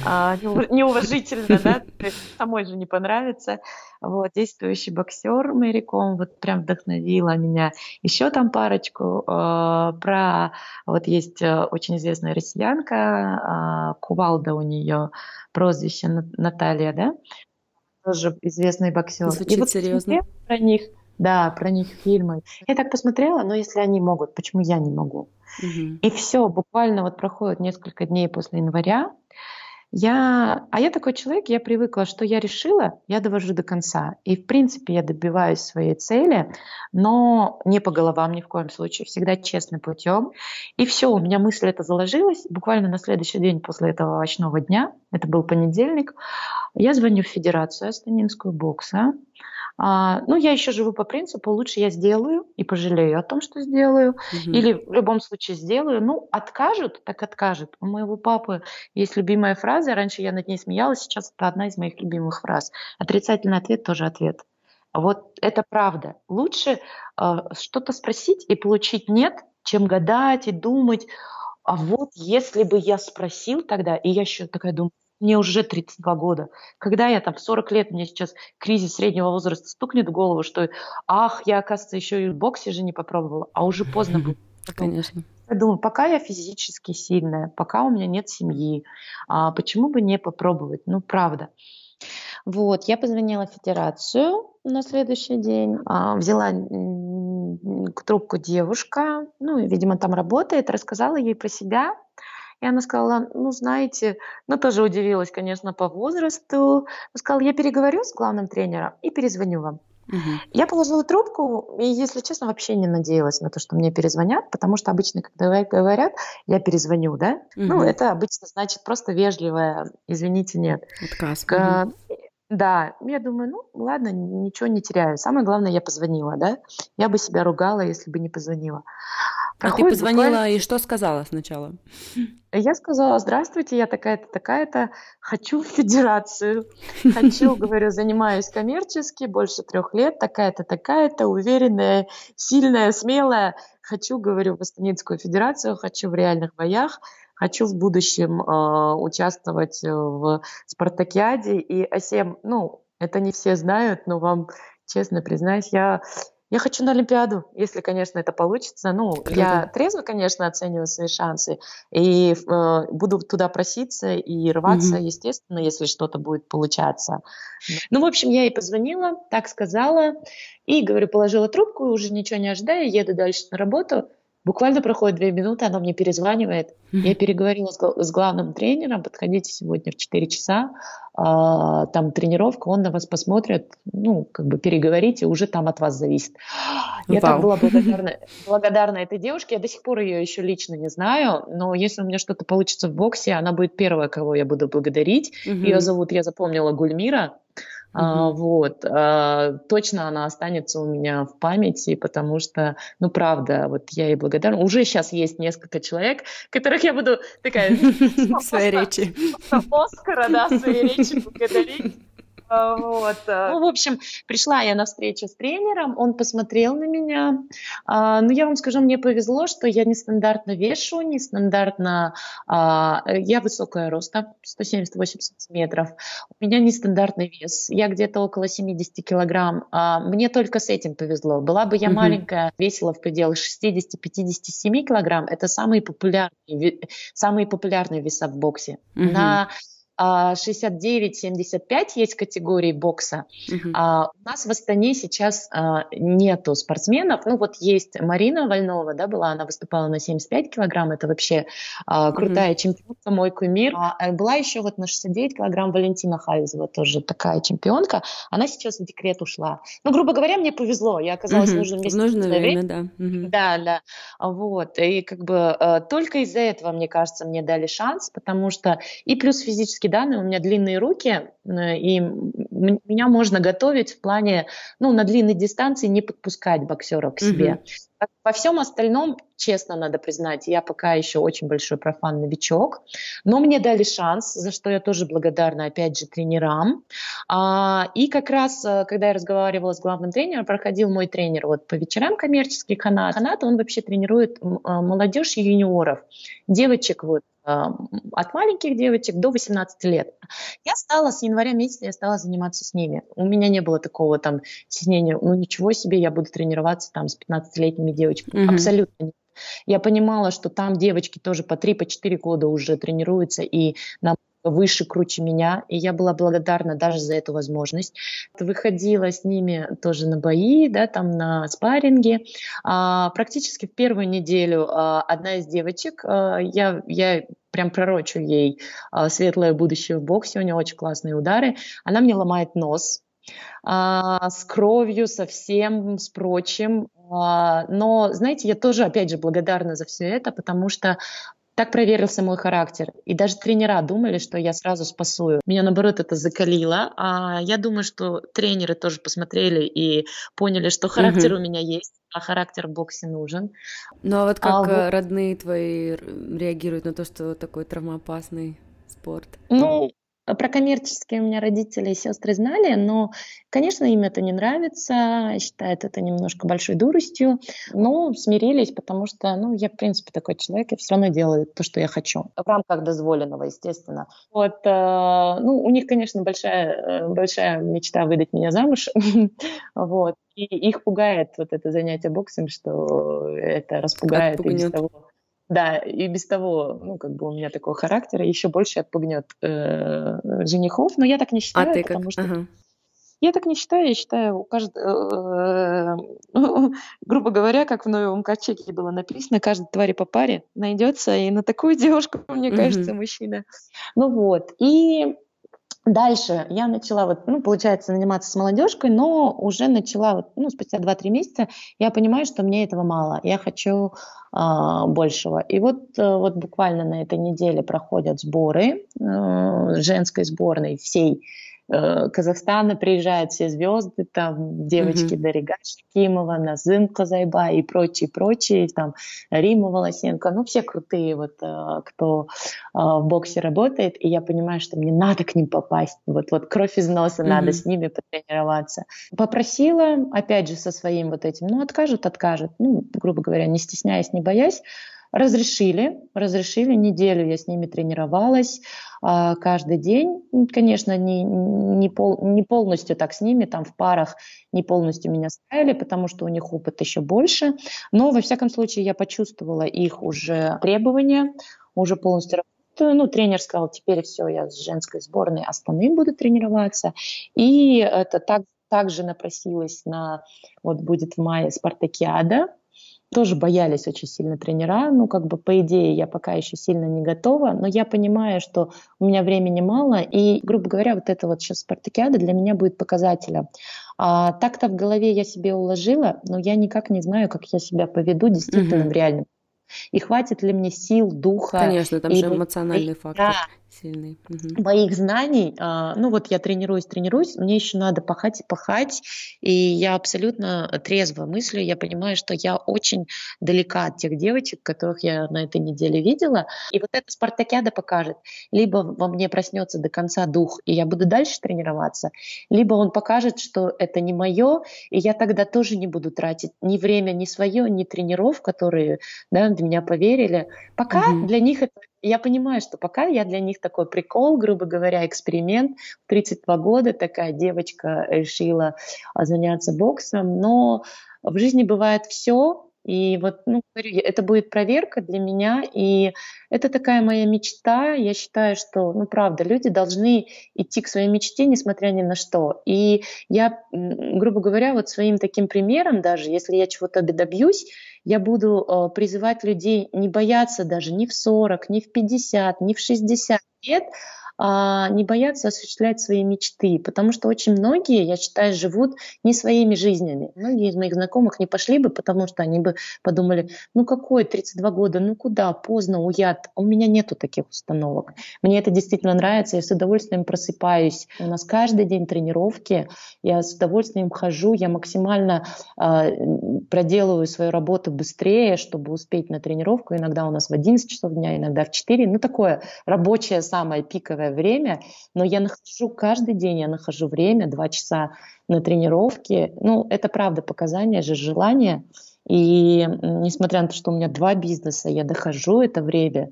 А, неуважительно, да, самой же не понравится. Вот, действующий боксер Мэри Ком, вот прям вдохновила меня. Еще там парочку э, про, вот есть э, очень известная россиянка, э, Кувалда у нее прозвище Наталья, да, тоже известный боксер. Звучит И вот серьезно. Про них да, про них фильмы. Я так посмотрела, но если они могут, почему я не могу? Угу. И все, буквально вот проходит несколько дней после января. Я, а я такой человек, я привыкла, что я решила, я довожу до конца. И в принципе я добиваюсь своей цели, но не по головам ни в коем случае, всегда честным путем. И все, у меня мысль это заложилась. Буквально на следующий день после этого овощного дня, это был понедельник, я звоню в Федерацию Астанинскую бокса, А, ну, я еще живу по принципу, лучше я сделаю и пожалею о том, что сделаю, угу. или в любом случае сделаю. Ну, откажут, так откажут. У моего папы есть любимая фраза, раньше я над ней смеялась, сейчас это одна из моих любимых фраз. Отрицательный ответ тоже ответ. Вот это правда. Лучше э, что-то спросить и получить нет, чем гадать и думать, а вот если бы я спросил тогда, и я еще такая думаю, мне уже 32 года. Когда я там в 40 лет, мне сейчас кризис среднего возраста стукнет в голову, что ах, я, оказывается, еще и в боксе же не попробовала, а уже поздно было. Конечно. Я думаю, пока я физически сильная, пока у меня нет семьи, а почему бы не попробовать? Ну, правда. Вот, я позвонила в федерацию на следующий день, а, взяла трубку девушка, ну, видимо, там работает, рассказала ей про себя, и она сказала, ну, знаете, ну, тоже удивилась, конечно, по возрасту. Сказала, я переговорю с главным тренером и перезвоню вам. Угу. Я положила трубку и, если честно, вообще не надеялась на то, что мне перезвонят, потому что обычно, когда говорят, я перезвоню, да, угу. ну, это обычно значит просто вежливое, извините, нет. Отказ. К... Да, я думаю, ну ладно, ничего не теряю. Самое главное, я позвонила, да. Я бы себя ругала, если бы не позвонила. Проходит а ты позвонила буквально... и что сказала сначала? Я сказала, здравствуйте, я такая-то, такая-то, хочу в федерацию, хочу, говорю, занимаюсь коммерчески, больше трех лет, такая-то, такая-то, уверенная, сильная, смелая, хочу, говорю, в Астанинскую федерацию, хочу в реальных боях, хочу в будущем э, участвовать в спартакиаде. И Асем, ну, это не все знают, но вам честно признаюсь, я я хочу на Олимпиаду, если, конечно, это получится. Ну, Круто. я трезво, конечно, оцениваю свои шансы и э, буду туда проситься и рваться, mm-hmm. естественно, если что-то будет получаться. Ну, в общем, я ей позвонила, так сказала, и, говорю, положила трубку, уже ничего не ожидая, еду дальше на работу. Буквально проходит две минуты, она мне перезванивает. Я переговорила с, с главным тренером, подходите сегодня в 4 часа, а, там тренировка, он на вас посмотрит, ну, как бы переговорите, уже там от вас зависит. Я Вау. так была благодарна, благодарна этой девушке, я до сих пор ее еще лично не знаю, но если у меня что-то получится в боксе, она будет первая, кого я буду благодарить. Mm-hmm. Ее зовут, я запомнила, Гульмира. А, вот, а, точно она останется у меня в памяти, потому что, ну, правда, вот я ей благодарна. Уже сейчас есть несколько человек, которых я буду такая... Своей речи. Оскара, да, своей речи благодарить. А, вот. Ну, в общем, пришла я на встречу с тренером, он посмотрел на меня. А, ну, я вам скажу, мне повезло, что я нестандартно вешу, нестандартно... А, я высокая роста, 170-80 сантиметров. У меня нестандартный вес. Я где-то около 70 килограмм. Мне только с этим повезло. Была бы я угу. маленькая, весила в пределах 60-57 килограмм. Это самые популярные, самые популярные веса в боксе. Угу. На 69-75 а, есть категории бокса. Uh-huh. А, у нас в Астане сейчас а, нету спортсменов. Ну вот есть Марина Вольнова, да, была, она выступала на 75 килограмм, это вообще а, крутая uh-huh. чемпионка, мой кумир. А, а, была еще вот на 69 килограмм Валентина Хальзева, тоже такая чемпионка. Она сейчас в декрет ушла. Ну, грубо говоря, мне повезло, я оказалась uh-huh. в нужном месте. В нужное время, да. Uh-huh. Да, да. Вот, и как бы а, только из-за этого, мне кажется, мне дали шанс, потому что и плюс физически физические данные, у меня длинные руки, э, и меня можно готовить в плане, ну, на длинной дистанции не подпускать боксера к себе. Mm-hmm. Во всем остальном, честно надо признать, я пока еще очень большой профан новичок, но мне дали шанс, за что я тоже благодарна, опять же, тренерам. А, и как раз, э, когда я разговаривала с главным тренером, проходил мой тренер вот по вечерам коммерческий канат. Канат, он вообще тренирует э, молодежь и юниоров, девочек вот от маленьких девочек до 18 лет. Я стала с января месяца, я стала заниматься с ними. У меня не было такого там стеснения, ну ничего себе, я буду тренироваться там с 15-летними девочками. Mm-hmm. Абсолютно нет. Я понимала, что там девочки тоже по 3-4 по года уже тренируются, и нам выше, круче меня, и я была благодарна даже за эту возможность. Выходила с ними тоже на бои, да, там на спарринге. А, практически в первую неделю а, одна из девочек, а, я, я прям пророчу ей а, светлое будущее в боксе, у нее очень классные удары, она мне ломает нос, а, с кровью, со всем, с прочим. А, но, знаете, я тоже, опять же, благодарна за все это, потому что так проверился мой характер. И даже тренера думали, что я сразу спасую. Меня, наоборот, это закалило. А я думаю, что тренеры тоже посмотрели и поняли, что характер угу. у меня есть, а характер в боксе нужен. Ну а вот как а, родные твои реагируют на то, что такой травмоопасный спорт? Ну, про коммерческие у меня родители и сестры знали, но, конечно, им это не нравится, считают это немножко большой дуростью, но смирились, потому что, ну, я, в принципе, такой человек, я все равно делаю то, что я хочу. В рамках дозволенного, естественно. Вот, э, ну, у них, конечно, большая, э, большая мечта выдать меня замуж, вот. И их пугает вот это занятие боксом, что это распугает и без того да, и без того, ну, как бы у меня такого характера, еще больше отпугнет э, женихов, но я так не считаю, а ты потому как? что... Ага. Я так не считаю, я считаю, у каждого, э, грубо говоря, как в новом ковчеге было написано, каждой твари по паре найдется, и на такую девушку, мне кажется, мужчина. Ну вот, и Дальше я начала, вот, ну, получается, заниматься с молодежкой, но уже начала, вот, ну, спустя 2-3 месяца я понимаю, что мне этого мало, я хочу э, большего. И вот, э, вот буквально на этой неделе проходят сборы э, женской сборной всей Казахстана приезжают все звезды, там девочки mm-hmm. Дарига Шакимова, Назым Казайба и прочие, прочие, там Рима Волосенко, ну все крутые вот, э, кто э, в боксе работает, и я понимаю, что мне надо к ним попасть, вот, вот кровь из носа, mm-hmm. надо с ними потренироваться. Попросила, опять же, со своим вот этим, ну откажут, откажут, ну, грубо говоря, не стесняясь, не боясь, Разрешили, разрешили, неделю я с ними тренировалась а, каждый день. Конечно, не, не, пол, не полностью так с ними, там в парах не полностью меня ставили, потому что у них опыт еще больше. Но, во всяком случае, я почувствовала их уже требования, уже полностью ну, тренер сказал, теперь все, я с женской сборной Астаны буду тренироваться. И это так, также напросилась на, вот будет в мае Спартакиада, тоже боялись очень сильно тренера. Ну, как бы, по идее, я пока еще сильно не готова, но я понимаю, что у меня времени мало, и, грубо говоря, вот это вот сейчас спартакиада для меня будет показателем. А, так-то в голове я себе уложила, но я никак не знаю, как я себя поведу действительно угу. в реальном и хватит ли мне сил, духа. Конечно, там и, же эмоциональный и, фактор. Да, сильный. Угу. Моих знаний, а, ну вот я тренируюсь, тренируюсь, мне еще надо пахать и пахать, и я абсолютно трезво мыслю, я понимаю, что я очень далека от тех девочек, которых я на этой неделе видела, и вот эта спартакиада покажет, либо во мне проснется до конца дух, и я буду дальше тренироваться, либо он покажет, что это не мое, и я тогда тоже не буду тратить ни время, ни свое, ни тренеров, которые да, в меня поверили. Пока угу. для них это я понимаю, что пока я для них такой прикол, грубо говоря, эксперимент. В 32 года такая девочка решила а, заняться боксом, но в жизни бывает все, и вот, ну, говорю, это будет проверка для меня, и это такая моя мечта. Я считаю, что, ну, правда, люди должны идти к своей мечте, несмотря ни на что. И я, грубо говоря, вот своим таким примером даже, если я чего-то добьюсь, я буду э, призывать людей не бояться даже ни в 40, ни в 50, ни в 60 лет, не бояться осуществлять свои мечты, потому что очень многие, я считаю, живут не своими жизнями. Многие из моих знакомых не пошли бы, потому что они бы подумали, ну какой 32 года, ну куда, поздно, уят. У меня нету таких установок. Мне это действительно нравится, я с удовольствием просыпаюсь. У нас каждый день тренировки, я с удовольствием хожу, я максимально э, проделываю свою работу быстрее, чтобы успеть на тренировку. Иногда у нас в 11 часов дня, иногда в 4. Ну такое рабочее самое пиковое некоторое время, но я нахожу каждый день, я нахожу время, два часа на тренировке. Ну, это правда показания же, желание. И несмотря на то, что у меня два бизнеса, я дохожу это время.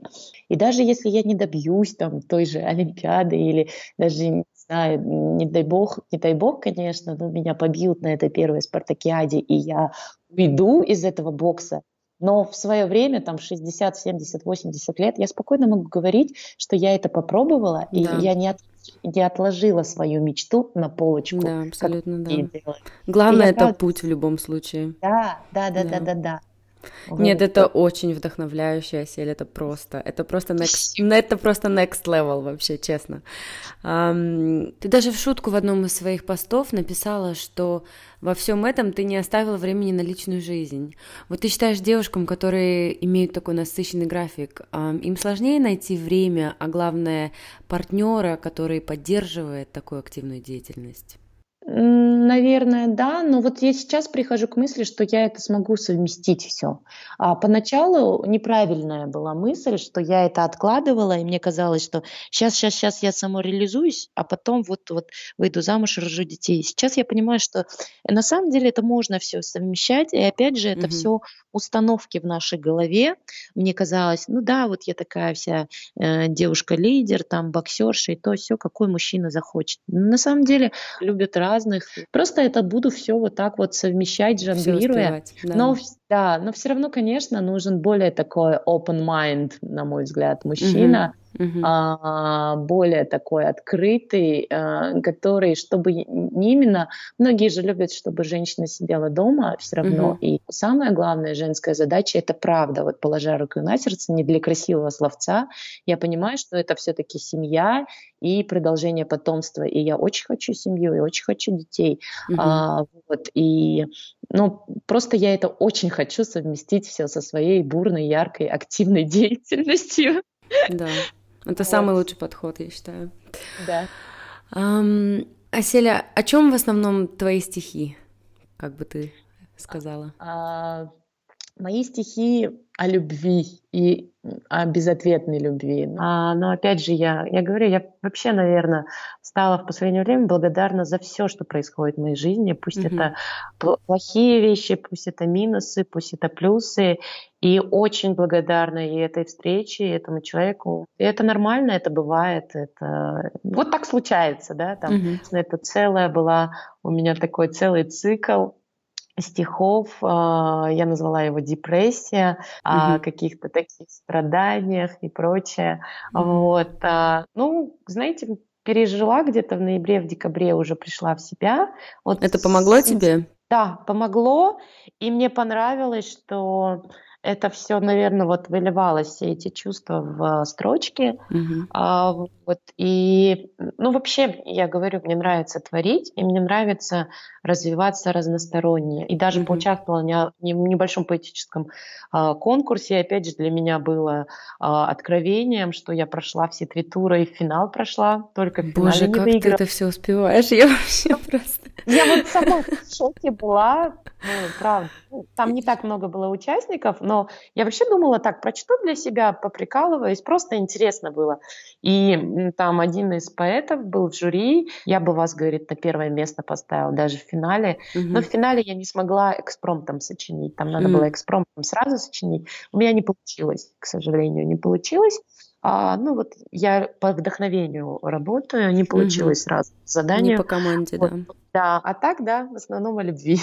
И даже если я не добьюсь там той же Олимпиады или даже не знаю, не дай бог, не дай бог, конечно, но меня побьют на этой первой спартакиаде, и я уйду из этого бокса, но в свое время, там 60, 70, 80 лет, я спокойно могу говорить, что я это попробовала, да. и я не, от, не отложила свою мечту на полочку. Да, абсолютно, да. Главное, это правда... путь в любом случае. Да, да, да, да, да, да. да. Нет, это очень вдохновляющая Асель, это просто, это просто next, это просто next level вообще, честно. Um, ты даже в шутку в одном из своих постов написала, что во всем этом ты не оставила времени на личную жизнь. Вот ты считаешь девушкам, которые имеют такой насыщенный график, um, им сложнее найти время, а главное партнера, который поддерживает такую активную деятельность? Наверное, да, но вот я сейчас прихожу к мысли, что я это смогу совместить все. А поначалу неправильная была мысль, что я это откладывала, и мне казалось, что сейчас, сейчас, сейчас я самореализуюсь, а потом вот, вот выйду замуж, рожу детей. Сейчас я понимаю, что на самом деле это можно все совмещать, и опять же это mm-hmm. все установки в нашей голове. Мне казалось, ну да, вот я такая вся э, девушка-лидер, там боксерша и то все, какой мужчина захочет. На самом деле любят раз разных. Просто это буду все вот так вот совмещать, жонглируя. Да. Но, да, но все равно, конечно, нужен более такой open mind, на мой взгляд, мужчина, uh-huh. а, более такой открытый, а, который, чтобы не именно... Многие же любят, чтобы женщина сидела дома все равно. Uh-huh. И самая главная женская задача — это правда. Вот положа руку на сердце, не для красивого словца, я понимаю, что это все-таки семья и продолжение потомства. И я очень хочу семью, и очень хочу детей. Uh-huh. А, вот, и ну, просто я это очень хочу совместить все со своей бурной, яркой, активной деятельностью. Да. Это вот. самый лучший подход, я считаю. Да. Um, Аселя, о чем в основном твои стихи, как бы ты сказала? А, мои стихи о любви и о безответной любви. А, но опять же, я, я говорю, я вообще, наверное, стала в последнее время благодарна за все, что происходит в моей жизни. Пусть mm-hmm. это плохие вещи, пусть это минусы, пусть это плюсы. И очень благодарна и этой встрече, и этому человеку. И это нормально, это бывает. Это... Вот так случается, да. Там, mm-hmm. Это целая была у меня такой целый цикл стихов, а, я назвала его депрессия, о каких-то таких страданиях и прочее. Mm-hmm. Вот, а, ну, знаете, пережила где-то в ноябре, в декабре уже пришла в себя. Вот Это помогло тебе? Да, помогло, и мне понравилось, что это все, наверное, вот выливалось, все эти чувства в строчки. Mm-hmm. А, вот, и, ну, вообще, я говорю, мне нравится творить, и мне нравится развиваться разносторонне. И даже mm-hmm. поучаствовала в небольшом поэтическом а, конкурсе, и опять же, для меня было а, откровением, что я прошла все три тура и в финал прошла, только в Боже, не как выиграла. ты это все успеваешь, я вообще просто... Я вот сама в шоке была, ну, правда. Там не так много было участников, но я вообще думала так, прочту для себя, поприкалываюсь, просто интересно было. И там один из поэтов был в жюри, я бы вас, говорит, на первое место поставила, даже в финале. Угу. Но в финале я не смогла экспромтом сочинить, там надо угу. было экспромтом сразу сочинить. У меня не получилось, к сожалению, не получилось. А, ну вот я по вдохновению работаю, не получилось угу. сразу задание. Не по команде, вот. да. Да, а так, да, в основном о любви.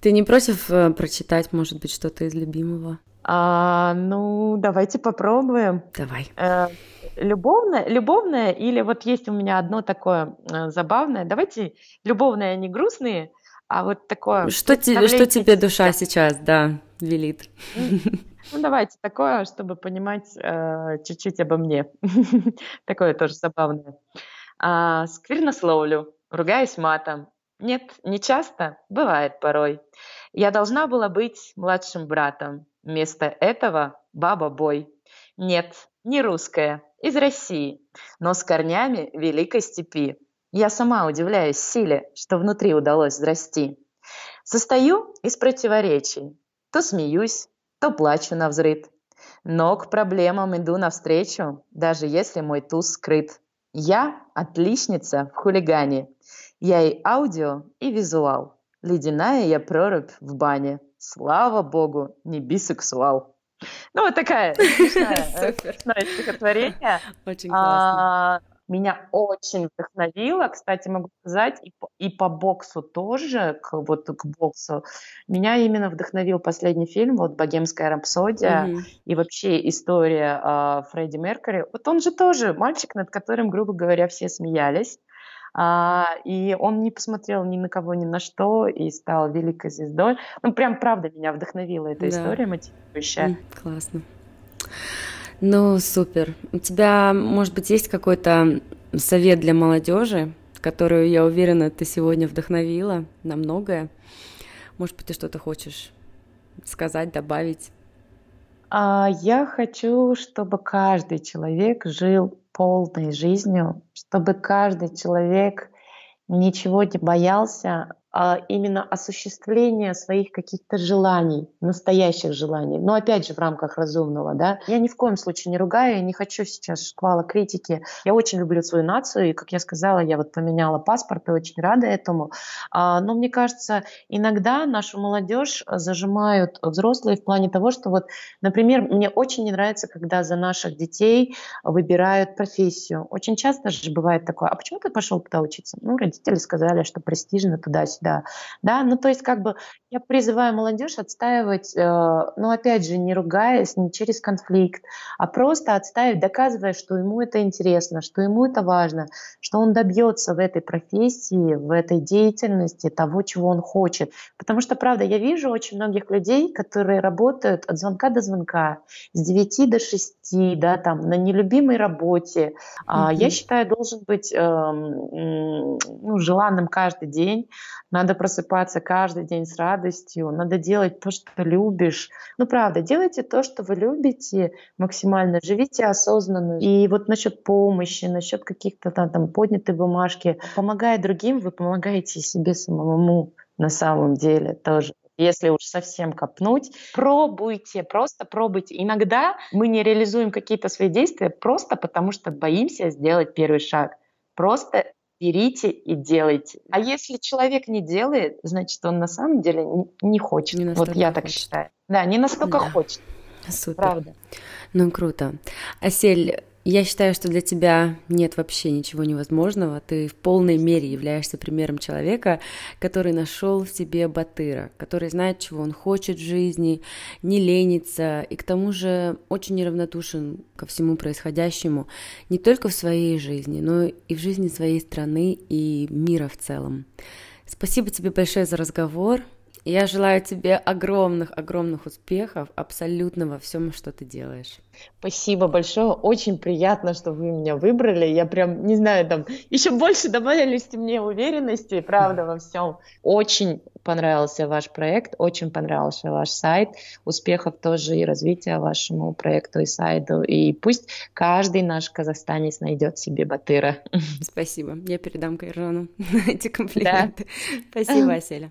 Ты не против э, прочитать, может быть, что-то из любимого? А, ну, давайте попробуем. Давай. Э, любовное, любовное или вот есть у меня одно такое э, забавное. Давайте любовное, не грустные, а вот такое. Что, те, что тебе душа сейчас, да, велит? Ну, давайте такое, чтобы понимать э, чуть-чуть обо мне. такое тоже забавное. А, сквернословлю, ругаюсь матом. Нет, не часто, бывает порой. Я должна была быть младшим братом. Вместо этого баба-бой. Нет, не русская, из России, но с корнями великой степи. Я сама удивляюсь силе, что внутри удалось зрасти. Состою из противоречий. То смеюсь, то плачу на взрыд. Но к проблемам иду навстречу, даже если мой туз скрыт. Я отличница в хулигане. Я и аудио, и визуал. Ледяная я прорубь в бане. Слава богу, не бисексуал. Ну, вот такая смешная, смешное стихотворение. Очень классно. Меня очень вдохновило, кстати, могу сказать, и по, и по боксу тоже, к, вот к боксу. Меня именно вдохновил последний фильм, вот «Богемская рапсодия», mm-hmm. и вообще история э, Фредди Меркьюри. Вот он же тоже мальчик, над которым, грубо говоря, все смеялись. А, и он не посмотрел ни на кого, ни на что и стал великой звездой. Ну, прям правда меня вдохновила эта да. история мотивирующая. Классно. Ну, супер. У тебя, может быть, есть какой-то совет для молодежи, которую, я уверена, ты сегодня вдохновила на многое? Может быть, ты что-то хочешь сказать, добавить? А, я хочу, чтобы каждый человек жил полной жизнью, чтобы каждый человек ничего не боялся, именно осуществление своих каких-то желаний, настоящих желаний. Но опять же в рамках разумного, да. Я ни в коем случае не ругаю, я не хочу сейчас шквала критики. Я очень люблю свою нацию, и, как я сказала, я вот поменяла паспорт и очень рада этому. А, но мне кажется, иногда нашу молодежь зажимают взрослые в плане того, что вот, например, мне очень не нравится, когда за наших детей выбирают профессию. Очень часто же бывает такое, а почему ты пошел туда учиться? Ну, родители сказали, что престижно туда-сюда да. Да, ну то есть как бы я призываю молодежь отстаивать, э, ну опять же, не ругаясь, не через конфликт, а просто отстаивать, доказывая, что ему это интересно, что ему это важно, что он добьется в этой профессии, в этой деятельности того, чего он хочет. Потому что, правда, я вижу очень многих людей, которые работают от звонка до звонка, с 9 до 6, да, там, на нелюбимой работе. Mm-hmm. Я считаю, должен быть э, ну, желанным каждый день, надо просыпаться каждый день с радостью, надо делать то, что любишь. Ну, правда, делайте то, что вы любите максимально, живите осознанно. И вот насчет помощи, насчет каких-то там, там поднятой бумажки, помогая другим, вы помогаете себе самому на самом деле тоже если уж совсем копнуть, пробуйте, просто пробуйте. Иногда мы не реализуем какие-то свои действия просто потому, что боимся сделать первый шаг. Просто берите и делайте. А если человек не делает, значит, он на самом деле не хочет. Не вот я так считаю. Да, не настолько да. хочет. Супер. Правда. Ну, круто. Асель, я считаю, что для тебя нет вообще ничего невозможного. Ты в полной мере являешься примером человека, который нашел в себе батыра, который знает, чего он хочет в жизни, не ленится и к тому же очень неравнодушен ко всему происходящему не только в своей жизни, но и в жизни своей страны и мира в целом. Спасибо тебе большое за разговор. Я желаю тебе огромных-огромных успехов абсолютно во всем, что ты делаешь. Спасибо большое. Очень приятно, что вы меня выбрали. Я прям, не знаю, там еще больше добавились мне уверенности, правда, во всем. Очень понравился ваш проект, очень понравился ваш сайт. Успехов тоже и развития вашему проекту и сайту. И пусть каждый наш казахстанец найдет себе батыра. Спасибо. Я передам Кайрону эти комплименты. Да. Спасибо, Аселя.